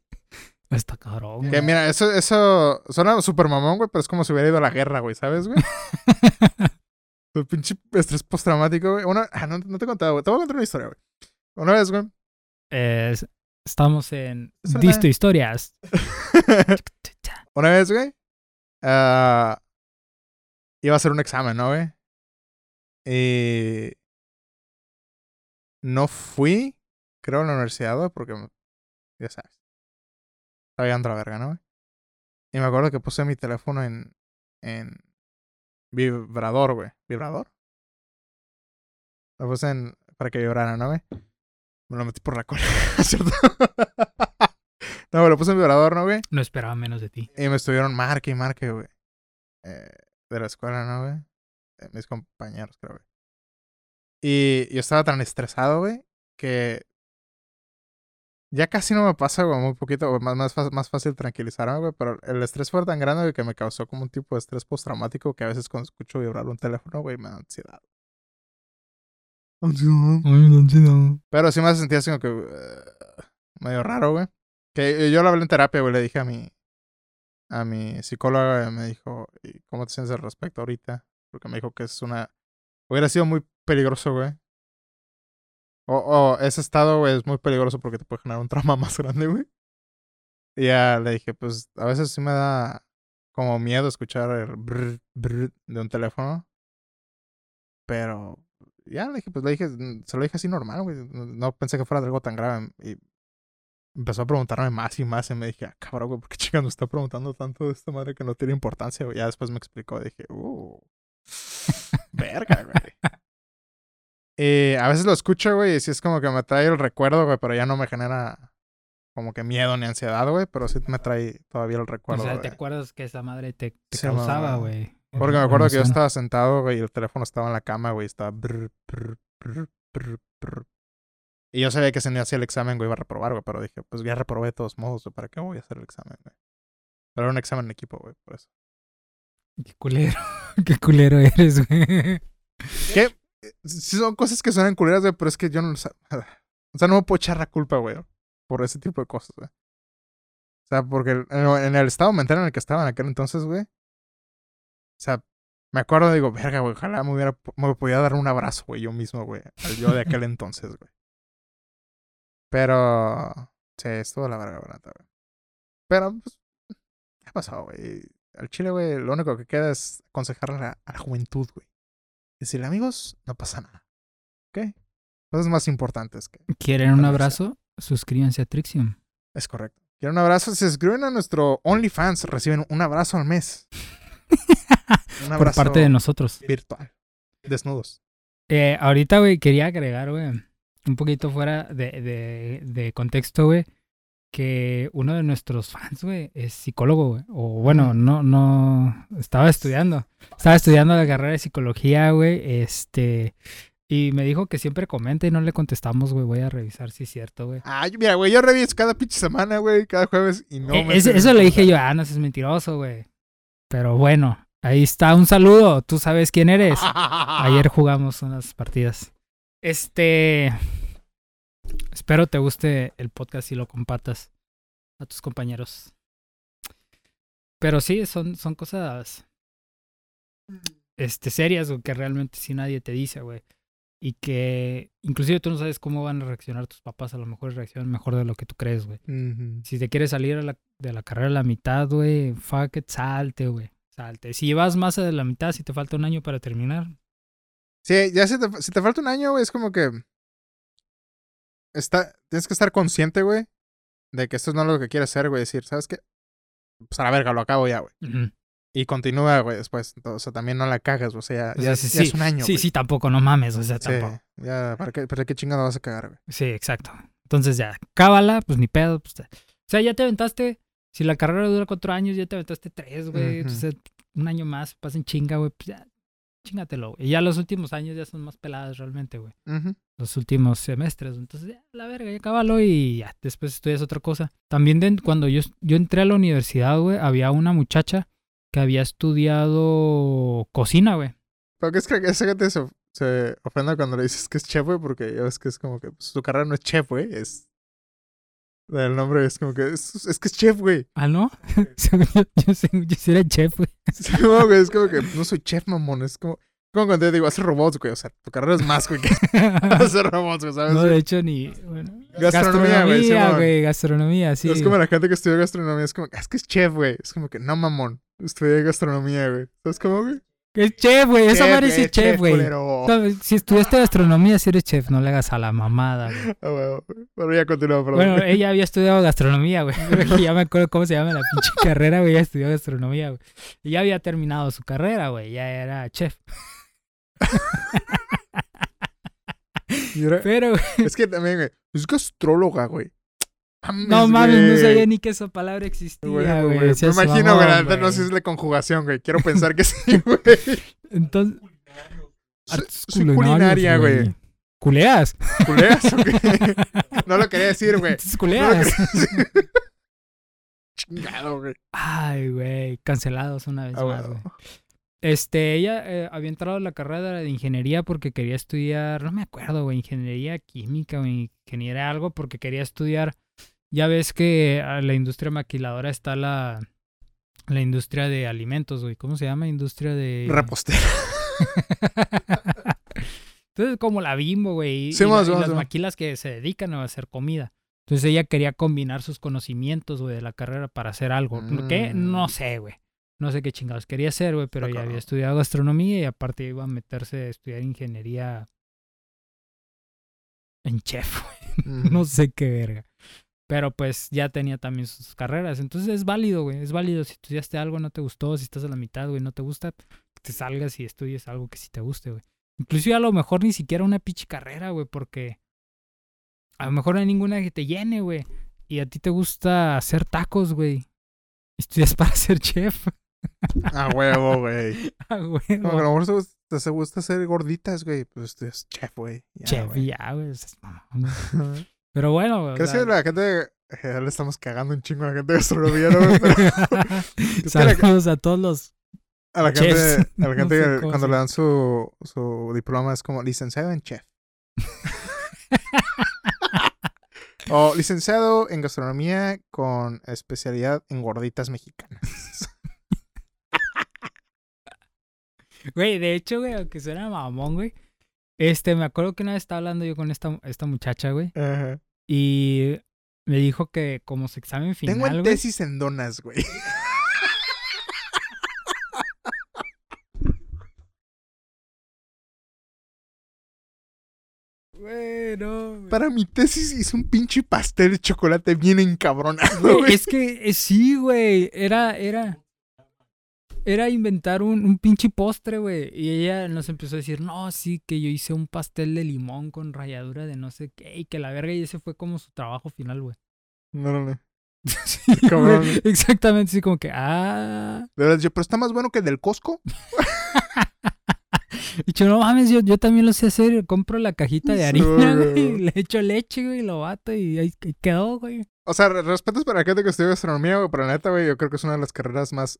Está cabrón. Que mira, eso, eso suena súper mamón, güey, pero es como si hubiera ido a la guerra, güey, ¿sabes, güey? [LAUGHS] Tu pinche estrés postraumático, güey. Una, ah, no, no te he contado, güey. Te voy a contar una historia, güey. Una vez, güey. Eh, es- estamos en Es una- Disto Historias. [LAUGHS] una vez, güey. ah, iba a hacer un examen, ¿no, güey? Y. No fui, creo, a la universidad, porque. Ya sabes. Estaba llegando a la verga, ¿no, güey? Y me acuerdo que puse mi teléfono en. En. Vibrador, güey. ¿Vibrador? Lo puse en. Para que vibrara, ¿no, güey? Me lo metí por la cola, [LAUGHS] ¿cierto? [LAUGHS] no, güey, lo puse en vibrador, ¿no, güey? No esperaba menos de ti. Y me estuvieron marque y marque, güey. Eh, de la escuela, ¿no, güey? Eh, mis compañeros, creo, güey. Y yo estaba tan estresado, güey, que ya casi no me pasa, güey, muy poquito, güey, más, más, más fácil tranquilizarme, güey, pero el estrés fue tan grande, güey, que me causó como un tipo de estrés postraumático que a veces cuando escucho vibrar un teléfono, güey, me da ansiedad. Ansiedad. Pero sí me sentir así como que eh, medio raro, güey. Que yo lo hablé en terapia, güey, le dije a mi a mi psicóloga, me dijo, "¿Y cómo te sientes al respecto ahorita? Porque me dijo que es una hubiera sido muy peligroso, güey. O, o ese estado, güey, es muy peligroso porque te puede generar un [LAUGHS] trauma más grande, güey. Y ya le dije, pues a veces sí me da como miedo escuchar el brr, brr de un teléfono. Pero ya le dije, pues le dije, mm, se lo dije así normal, güey. No, pensé que fuera algo tan grave. Y empezó a preguntarme más y más. Y me dije, ah, cabrón, güey, ¿por qué [LAUGHS] chica me está preguntando tanto de esta madre que no tiene importancia, güey? Ya después me explicó. Dije, uh, [LAUGHS] verga, güey. Y a veces lo escucho, güey, y sí es como que me trae el recuerdo, güey, pero ya no me genera como que miedo ni ansiedad, güey, pero sí me trae todavía el recuerdo. o sea. ¿te acuerdas que esa madre te, te Sí, causaba, güey? Porque me acuerdo que yo estaba sentado, güey, y el teléfono estaba en la cama, güey, y estaba... brr, brr, brr, brr, brr. Y yo sabía que si no hacía el examen, güey, iba a reprobar, güey, pero dije, pues ya reprobé de todos modos, güey, ¿para qué voy a hacer el examen, güey? Pero era un examen en equipo, güey, por eso. Qué culero. [LAUGHS] Qué culero eres, güey. ¿Qué? Son cosas que suenan culeras, güey, pero es que yo no... sa- O sea, no me puedo echar la culpa, güey, por ese tipo de cosas, güey. O sea, porque en el estado mental en el que estaba en aquel entonces, güey. O sea, me acuerdo, digo, verga, güey, ojalá me hubiera... Me dar un abrazo, güey, yo mismo, güey. Al yo de aquel entonces, güey. Pero... Sí, estuvo de la verga, neta, güey. Pero, pues... ¿Qué pasó, güey? Al chile, güey, lo único que queda es aconsejarle a la, a la juventud, güey. Decirle, amigos, no pasa nada. ¿Ok? Cosas más importantes que... ¿Quieren un abrazo? Suscríbanse a Trixium. Es correcto. Quiero un abrazo. Si se suscriben a nuestro OnlyFans, reciben un abrazo al mes. [LAUGHS] Un Por abrazo parte de nosotros. virtual. Desnudos. Eh, ahorita, güey, quería agregar, güey, un poquito fuera de, de, de contexto, güey, que uno de nuestros fans, güey, es psicólogo, güey. O bueno, no, no, estaba estudiando. Estaba estudiando la carrera de psicología, güey, este... Y me dijo que siempre comenta y no le contestamos, güey. Voy a revisar si es cierto, güey. Ay, mira, güey, yo reviso cada pinche semana, güey, cada jueves y no Eh, me... ese- eso le dije yo, ah, no seas mentiroso, güey. Pero bueno, ahí está, un saludo. Tú sabes quién eres. [LAUGHS] Ayer jugamos unas partidas. Este. Espero te guste el podcast y lo compartas a tus compañeros. Pero sí, son, son cosas este, serias o que realmente si nadie te dice, güey. Y que inclusive tú no sabes cómo van a reaccionar tus papás. A lo mejor reaccionan mejor de lo que tú crees, güey. Si te quieres salir a la- de la carrera a la mitad, güey, fuck it, salte, güey. Salte. Si vas más de la mitad, si te falta un año para terminar, Sí, ya si te, si te falta un año, güey, es como que... Está, tienes que estar consciente, güey, de que esto no es lo que quieres hacer, güey. Decir, ¿sabes qué? Pues a la verga, lo acabo ya, güey. Y continúa, güey, después. O sea, también no la cagas, o sea, ya, O ya, sea, sí, ya sí, es un año, Sí, güey. sí, tampoco, no mames, o sea, Sí, tampoco. ya, ¿para qué, ¿para qué chingado vas a cagar, güey? Sí, exacto. Entonces ya, cábala, pues ni pedo. Pues, o sea, ya te aventaste, si la carrera dura cuatro años, ya te aventaste tres, güey. Ujú. Entonces, un año más, pasen chinga, güey, pues ya, chingatelo. güey. Y ya los últimos años ya son más peladas realmente, güey. Los últimos semestres. Entonces, ya, la verga, ya cábalo y ya, después estudias otra cosa. También de- cuando yo, yo entré a la universidad, güey, había una muchacha que había estudiado cocina, güey. Porque es que esa gente se, se ofende cuando le dices que es chef, güey, porque ya ves que es como que pues, su carrera no es chef, güey, es... El nombre es como que es, es que es chef, güey. ¿Ah, no? [LAUGHS] Yo, yo, yo sí era chef, güey. Sí, [LAUGHS] no, güey, es como que no soy chef, mamón. Es como, como cuando te digo, hacer robots, güey. O sea, tu carrera es más, güey, que [LAUGHS] hacer robots, güey, ¿sabes? No, de hecho, ni... Bueno, Gastronomía, güey, Gastronomía, güey, gastronomía, sí. Es como la gente que estudia gastronomía, es como, es que es chef, güey. Es como que, no, mamón. Estudié gastronomía, güey. ¿Sabes cómo, güey? Es chef, güey. Esa madre sí es chef, güey. Si estudiaste gastronomía, si eres chef, no le hagas a la mamada, güey. [LAUGHS] Ah, bueno, Bueno, ya continúa, perdón. Bueno, ella había estudiado gastronomía, güey. [LAUGHS] [LAUGHS] Ya me acuerdo cómo se llama la pinche carrera, güey. Ella estudió gastronomía, güey. Y ya había terminado su carrera, güey. Ya era chef. Era- Pero, güey, es que también, güey, es gastróloga, güey. no mames, no sabía ni que esa palabra existía, Güey, güey. güey, Me imagino, güey, no sé si es la conjugación, güey. Quiero pensar que sí, güey. Entonces, artes soy culinarios, culinaria, güey. ¿Culeas? ¿Culeas o qué? [LAUGHS] No lo quería decir, güey. No ¿Culeas? [LAUGHS] Chingado, güey. Ay, güey. Cancelados una vez Ah, más, bueno. güey. Este, ella eh, había entrado a la carrera de ingeniería porque quería estudiar, no me acuerdo, güey, ingeniería química o ingeniería algo porque quería estudiar. Ya ves que a la industria maquiladora está la, la industria de alimentos, güey. ¿Cómo se llama? Industria de... Repostera. Entonces, como la bimbo, güey. y- Sí, y, la- más, y más, las más. maquilas que se dedican a hacer comida. Entonces ella quería combinar sus conocimientos, güey, de la carrera para hacer algo. ¿Qué? Mm. No sé, güey. No sé qué chingados quería hacer, güey, pero ella había estudiado gastronomía y aparte iba a meterse a estudiar ingeniería en chef, [LAUGHS] güey. No sé qué verga. Pero pues ya tenía también sus carreras. Entonces es válido, güey. Es válido. Si estudiaste algo, no te gustó. Si estás a la mitad, güey, no te gusta, te salgas y estudies algo que sí te guste, güey. Inclusive a lo mejor ni siquiera una pinche carrera, güey, porque a lo mejor no hay ninguna que te llene, güey. Y a ti te gusta hacer tacos, güey. Estudias [LAUGHS] para ser chef. A huevo, [LAUGHS] güey. Como que a lo mejor te gusta, te gusta hacer gorditas, güey. Pues eres chef, güey. Chef, ya, [LAUGHS] güey. Pero bueno, güey. o ¿Crees sea- que la gente... eh, Ya le estamos cagando un chingo a la gente de gastronomía, ¿no? güey? Pero Saludos a todos los a la gente, a la [LAUGHS] No gente sé cuando le dan su, su diploma es como licenciado en chef. [LAUGHS] o licenciado en gastronomía con especialidad en gorditas mexicanas. [LAUGHS] Güey, de hecho, güey, aunque suena mamón, güey. Este, me acuerdo que una vez estaba hablando yo con esta, esta muchacha, güey. Ajá. Y me dijo que como su examen final, Tengo güey. tesis en donas, güey. Para mi tesis hice un pinche pastel de chocolate bien encabronado, Güey, es que eh, sí, güey. Era, era. Era inventar un, un pinche postre, güey. Y ella nos empezó a decir, no, sí, que yo hice un pastel de limón con ralladura de no sé qué. Y que la verga, y ese fue como su trabajo final, güey. No, no, no. Sí, güey, Exactamente, así como que, ah. De verdad, yo, pero está más bueno que el del Costco. [LAUGHS] Yo, no mames, yo, yo también lo sé hacer. Compro la cajita de harina, güey. güey. Le echo leche, güey, lo bato y ahí quedó, güey. O sea, re- respetos para la gente que estudia gastronomía, güey, pero la neta, güey, yo creo que es una de las carreras más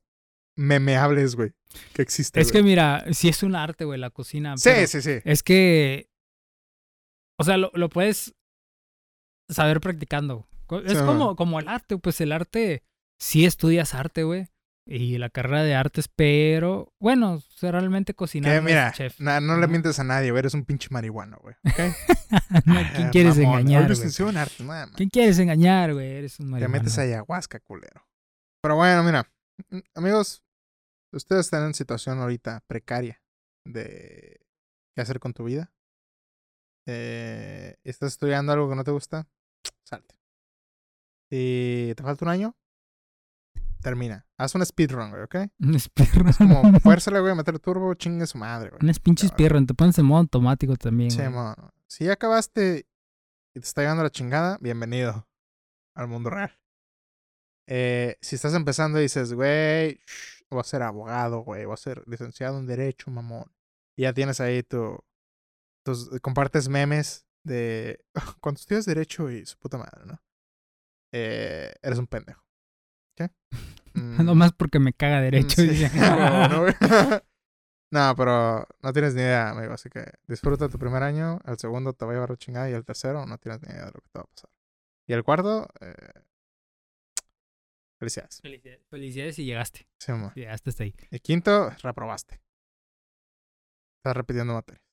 memeables, güey, que existe. Es que mira, sí es un arte, güey, la cocina. Sí, sí, sí. Es que. O sea, lo, lo puedes saber practicando. Es Sí, como, como el arte, pues el arte. Sí estudias arte, güey. Y la carrera de artes, pero. Bueno, o sea, realmente cocinar. Que no mira, chef. na- no le mientes a nadie, güey, eres un pinche marihuano, güey. ¿ok? [LAUGHS] No, ¿Quién quieres Ah, Mamón, engañar? Licenciado en arte, nada más. ¿Quién quieres engañar, güey? Eres un Te marihuana. metes a ayahuasca, culero. Pero bueno, mira, mm, amigos, ustedes están en situación ahorita precaria de qué hacer con tu vida. Eh, ¿Estás estudiando algo que no te gusta? [TSK] Salte. Si te falta un año, termina. Haz un speedrun, güey, ¿ok? Un speedrun. Como [LAUGHS] fuérzale, güey, a meter turbo, chingue su madre, güey. Pinches Cabrón. speedrun. Te pones en modo automático también, Sí, güey. Si ya acabaste y te está llegando la chingada, bienvenido al mundo real. Eh, si estás empezando y dices, güey, shh, voy a ser abogado, güey, voy a ser licenciado en Derecho, mamón. Y ya tienes ahí tu. Tus, compartes memes de. [LAUGHS] Cuando estudias Derecho y su puta madre, ¿no? Eh, eres un pendejo. ¿Qué? [LAUGHS] Mm, Nomás porque me caga derecho. sí, dice. [LAUGHS] no, no, güey. [LAUGHS] No, pero no tienes ni idea, amigo. Así que disfruta tu primer año. El segundo te va a llevar la chingada. Y el tercero no tienes ni idea de lo que te va a pasar. Y el cuarto, eh, felicidades. Felicidades. Felicidades y llegaste. Sí, mamá. Llegaste hasta ahí. Y quinto, reprobaste. Estás repitiendo materias.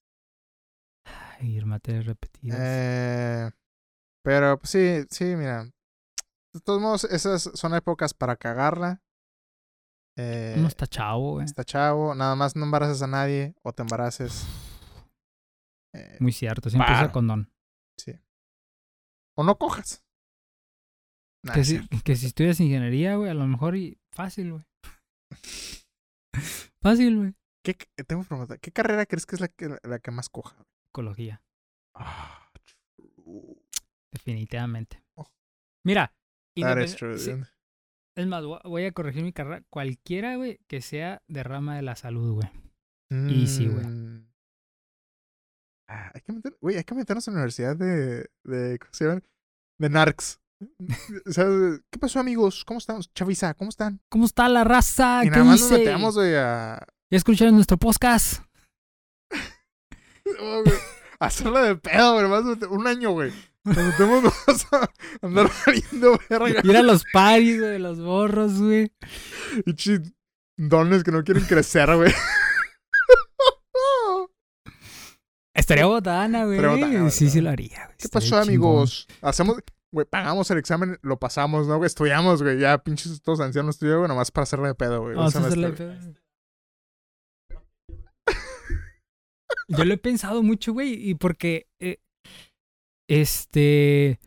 Ay, materias repetidas. Eh, pero pues sí, sí, mira. De todos modos, esas son épocas para cagarla. Eh, Uno está chavo, güey. está chavo. Nada más no embaraces a nadie o te embaraces. eh, Muy cierto. Siempre usa condón. sí. O no cojas. Nah, Que es si, que si estudias ingeniería, güey, a lo mejor y fácil, güey. [LAUGHS] fácil, güey. ¿Qué, qué- tengo pregunta. ¿Qué carrera crees que es la que, la que más coja? Ecología, Ah, definitivamente. Oh. Mira, That is true, sí, es más, voy a- corregir mi carrera. Cualquiera, güey, que sea de rama de la salud, güey. Easy, güey. Mm. Ah, hay que meter, güey, hay que meternos en la universidad de, de ¿cómo se llama? De Narcs. O sea, ¿qué pasó, amigos? ¿Cómo estamos? Chavisa, ¿cómo están? ¿Cómo está la raza? y ¿Qué nada más nos dice? metemos, güey, a, ¿Ya escucharon nuestro podcast? [LAUGHS] güey, hacerla de pedo, güey, más un año, güey. Nos metemos vamos a andar [LAUGHS] valiendo verga. Ir a los paris, güey, los borros, güey. Y dones que no quieren crecer, güey. Estaría botana, güey. Botana, sí, sí lo haría, güey. ¿Qué Estaría pasó, chingón. amigos? Hacemos, güey, pagamos el examen, lo pasamos, ¿no? güey? Estudiamos, güey, ya pinches todos ancianos estudiamos, güey, nomás para hacerle de pedo, güey. Vamos a hacerle pedo. Yo lo he pensado mucho, güey, y porque eh, este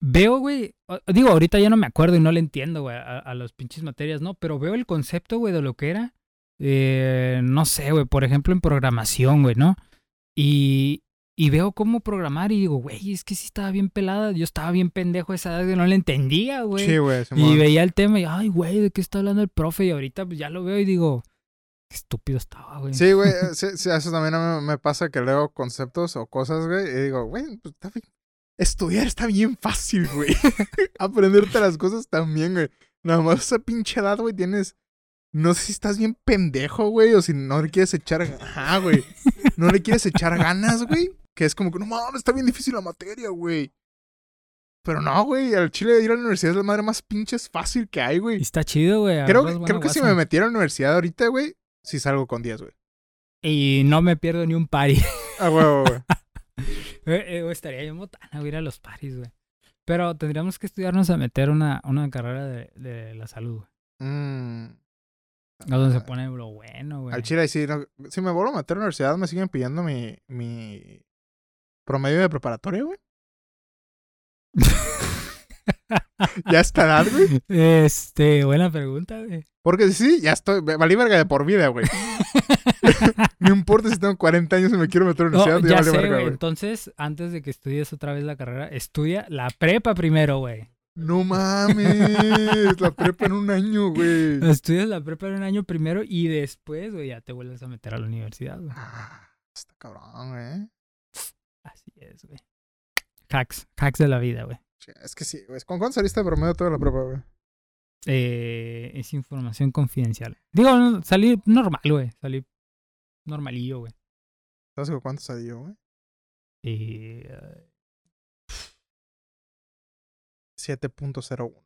veo, güey, digo, ahorita ya no me acuerdo y no le entiendo, güey, a, a los pinches materias, ¿no? Pero veo el concepto, güey, de lo que era, eh, no sé, güey, por ejemplo, en programación, güey, ¿no? Y, y veo cómo programar y digo, güey, es que sí estaba bien pelada, yo estaba bien pendejo a esa edad que no le entendía, güey. Sí, güey. Y veía el tema y, ay, güey, ¿de qué está hablando el profe? Y ahorita pues ya lo veo y digo, estúpido estaba, güey. Sí, güey, eh, sí, sí, eso también a mí me pasa que leo conceptos o cosas, güey, y digo, güey, pues está bien. Estudiar está bien fácil, güey. [LAUGHS] Aprenderte las cosas también, güey. Nada más esa pinche edad, güey, tienes... No sé si estás bien pendejo, güey, o si no le quieres echar... Ajá, güey. No le quieres echar ganas, güey. Que es como que, no mames, está bien difícil la materia, güey. Pero no, güey, al chile ir a la universidad es la madre más pinches fácil que hay, Y güey. está chido, güey. Creo, creo que si me metiera a la universidad ahorita, güey, sí salgo con 10, güey. Y no me pierdo ni un pari. Ah, huevo, güey. [LAUGHS] Eh, eh, estaría bien botana, ir a los paris, güey. Pero tendríamos que estudiarnos a meter una, una carrera de, de la salud, güey. Mm. A donde se pone lo bueno, güey. Al chile, sí, no- si me vuelvo a meter a la universidad, me siguen pidiendo mi, mi promedio de preparatoria, güey. [LAUGHS] [LAUGHS] ya está edad, güey. Este, buena pregunta, güey. Porque sí, ya estoy, valí verga de por vida, güey. [LAUGHS] no importa si tengo 40 años y me quiero meter a la No, universidad, ya ya valí sé, verga, güey. Entonces, antes de que estudies otra vez la carrera, estudia la prepa primero, güey. No mames, la prepa en un año, güey. Estudias la prepa en un año primero y después, güey, ya te vuelves a meter a la universidad, güey. Ah, está cabrón, güey. Así es, güey. Hacks, hacks de la vida, güey. Es que sí, güey. ¿Con cuánto saliste de promedio toda la prepa, güey? Eh, es información confidencial. Digo, salí normal, güey. Salí normalillo, güey. ¿Sabes con cuánto salí yo, güey? Eh, 7.01.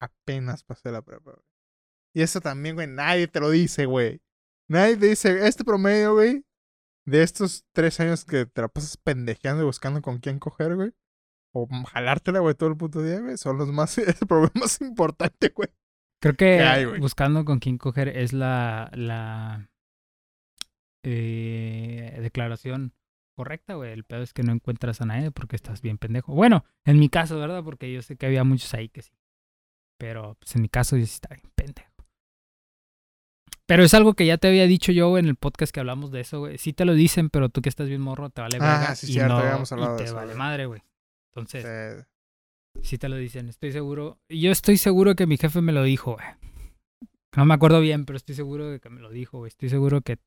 Apenas pasé la prepa, güey. Y eso también, güey, nadie te lo dice, güey. Nadie te dice, este promedio, güey, de estos tres años que te la pasas pendejeando y buscando con quién coger, güey. O jalártela, güey, todo el puto día, güey. Son los más, [LAUGHS] el problema más importante, güey. creo que ¿Qué hay, güey? buscando con quién coger es la, la eh, declaración correcta, güey. El pedo es que no encuentras a nadie porque estás bien pendejo. Bueno, en mi caso, ¿verdad? Porque yo sé que había muchos ahí que sí. Pero pues en mi caso yo sí estaba bien pendejo. Pero es algo que ya te había dicho yo en el podcast que hablamos de eso, güey. Sí te lo dicen, pero tú que estás bien morro te vale Ah, verga. sí, y cierto, no- habíamos hablado y de te eso, vale güey. madre, güey. Entonces, Eh, sí te lo dicen. Estoy seguro. Yo estoy seguro que mi jefe me lo dijo, güey. No me acuerdo bien, pero estoy seguro de que me lo dijo, güey. Estoy seguro que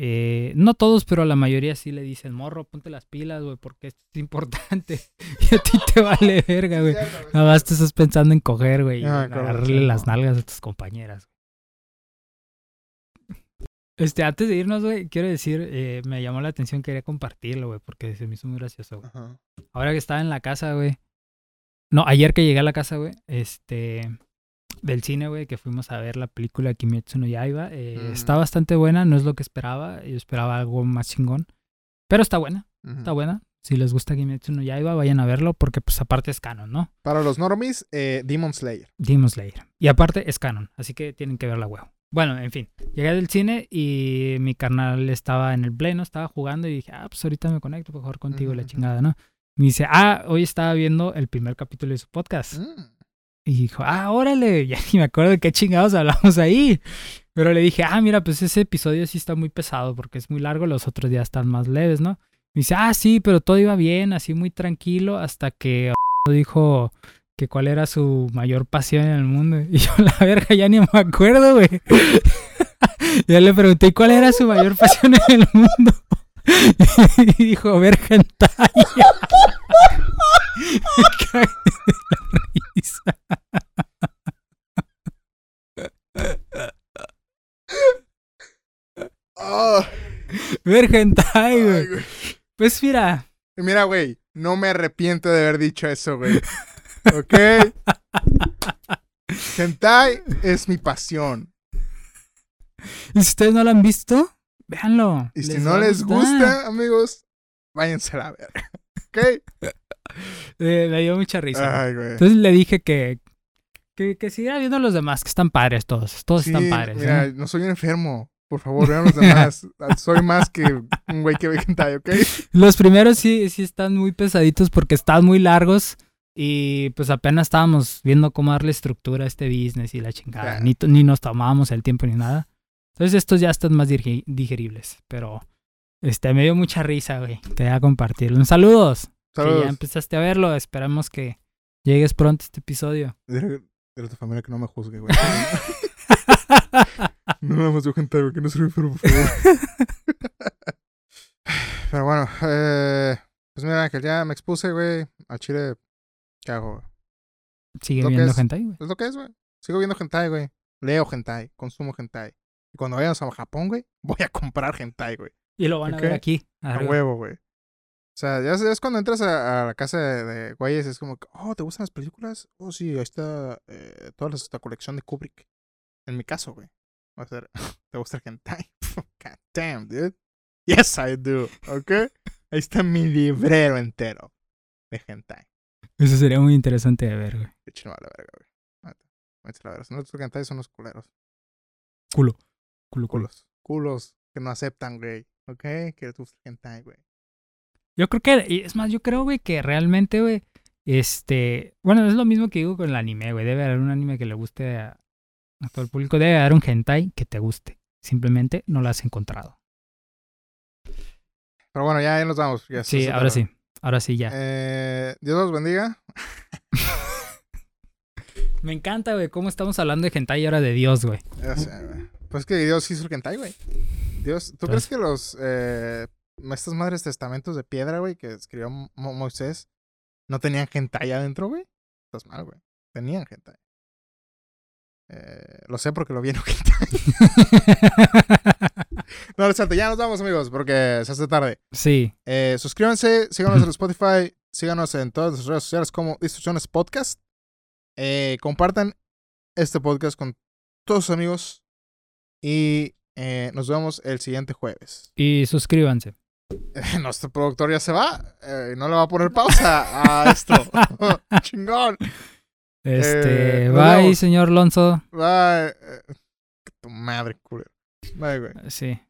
Eh, no todos, pero la mayoría sí le dicen, morro, ponte las pilas, güey, porque esto es importante. [LAUGHS] y a ti te vale verga, güey. Nada más te estás pensando en coger, güey, y agarrarle sí, las nalgas a tus compañeras. Este, antes de irnos, güey, quiero decir, eh, me llamó la atención, quería compartirlo, güey, porque se me hizo muy gracioso, güey. Ajá. Ahora que estaba en la casa, güey. No, ayer que llegué a la casa, güey, este, del cine, güey, que fuimos a ver la película Kimetsu no Yaiba. eh, Mm. Está bastante buena, no es lo que esperaba. Yo esperaba algo más chingón. Pero está buena, está buena. Si les gusta Kimetsu no Yaiba, vayan a verlo, porque pues aparte es canon, ¿no? Para los normies, eh, Demon Slayer. Demon Slayer. Y aparte es canon, así que tienen que verla, huevo. Bueno, en fin, llegué del cine y mi carnal estaba en el play, ¿no? Estaba jugando y dije, ah, pues ahorita me conecto para jugar contigo, la chingada, ¿no? Me dice, ah, hoy estaba viendo el primer capítulo de su podcast. Mm. Y dijo, ah, órale, [LAUGHS] ya ni me acuerdo de qué chingados hablamos ahí. Pero le dije, ah, mira, pues ese episodio sí está muy pesado porque es muy largo, los otros días están más leves, ¿no? Me dice, ah, sí, pero todo iba bien, así muy tranquilo, hasta que [LAUGHS] dijo que cuál era su mayor pasión en el mundo. [LAUGHS] Y yo, la verga, ya ni me acuerdo, güey. [LAUGHS] ya le pregunté, ¿y cuál era su mayor pasión en el mundo? [LAUGHS] y dijo, ver hentai. Me cagué de la risa. Ver hentai, ay, güey. Pues mira, Mira, güey, no me arrepiento de haber dicho eso, güey. ¿Ok? Hentai es mi pasión. y si ustedes no lo han visto, véanlo. Y si no a les gusta, amigos, váyanse a la verga. ¿Ok? [LAUGHS] Eh, me dio mucha risa. Ay, güey. Entonces le dije que, que, que siguiera viendo los demás, que están padres todos. Todos Sí, están padres. Mira, ¿eh? no soy un enfermo. Por favor, vean los demás. [LAUGHS] soy más que un güey que ve hentai, ¿ok? Los primeros sí, sí están muy pesaditos porque están muy largos. Y pues apenas estábamos viendo cómo darle estructura a este business y la chingada. Claro. Ni, ni nos tomábamos el tiempo ni nada. Entonces estos ya están más digeribles. Pero este me dio mucha risa, güey. Quería compartirlo. Un saludos. Que Saludos. ya empezaste a verlo. Esperamos que llegues pronto a este episodio. Dile a tu familia que no me juzgue, güey. [LAUGHS] No nada más yo hentai, güey, que no soy enfermo, por favor. [LAUGHS] Pero bueno, eh, pues mira, Ángel, ya me expuse, güey. A Chile, ¿qué hago? güey? Sigue viendo es- hentai, güey. Es lo que es, güey. Sigo viendo hentai, güey. Leo hentai, consumo hentai. Y cuando vayamos a Japón, güey, [LAUGHS] voy a comprar hentai, güey. Y lo van a ver aquí. A huevo, güey. O sea, ya es, cuando entras a, a la casa de, de güeyes, es como, oh, ¿te gustan las películas? Oh, sí, ahí está eh, toda esta colección de Kubrick. En mi caso, güey. Va a ser, [LAUGHS] ¿te gusta el hentai? [LAUGHS] God damn, dude. Yes, I do. ¿Ok? Ahí está mi librero entero de hentai. Eso sería muy interesante de ver, güey. Hecho, no vale verga, güey. A la verga. Si no hentai, son los culeros. Culo. Culo, culo. Culos. Culos que no aceptan, güey. ¿Ok? Que el hentai, güey. Yo creo que, y es más, yo creo, güey, que realmente, güey, este, bueno, es lo mismo que digo con el anime, güey. Debe haber un anime que le guste a, a todo el público. Debe haber un hentai que te guste. Simplemente no lo has encontrado. Pero bueno, ya, ya nos vamos. ya Sí, ahora sí. Ahora sí, ya. Eh, Dios los bendiga. [LAUGHS] Me encanta, güey, cómo estamos hablando de hentai y ahora de Dios, güey. Ya sé, güey. Pues que Dios hizo el hentai, güey. Dios, ¿tú crees Entonces- que los eh, estas madres testamentos de piedra, güey, que escribió Mo- Moisés, no tenían hentai adentro, güey? Estás mal, güey. Tenían hentai. Eh, lo sé porque lo vi en un hentai. [LAUGHS] No, no es cierto. Ya nos vamos, amigos, porque se hace tarde. sí, Eh, suscríbanse, síganos en Spotify, síganos en todas las redes sociales como Instrucciones Podcast. Eh, compartan este podcast con todos sus amigos y eh, nos vemos el siguiente jueves. y suscríbanse. [LAUGHS] Nuestro productor ya se va, eh, no le va a poner pausa a esto. [LAUGHS] [LAUGHS] Chingón. Este, bye, vemos. señor Lonzo. Bye. Tu madre, culero. Bye, güey. Sí.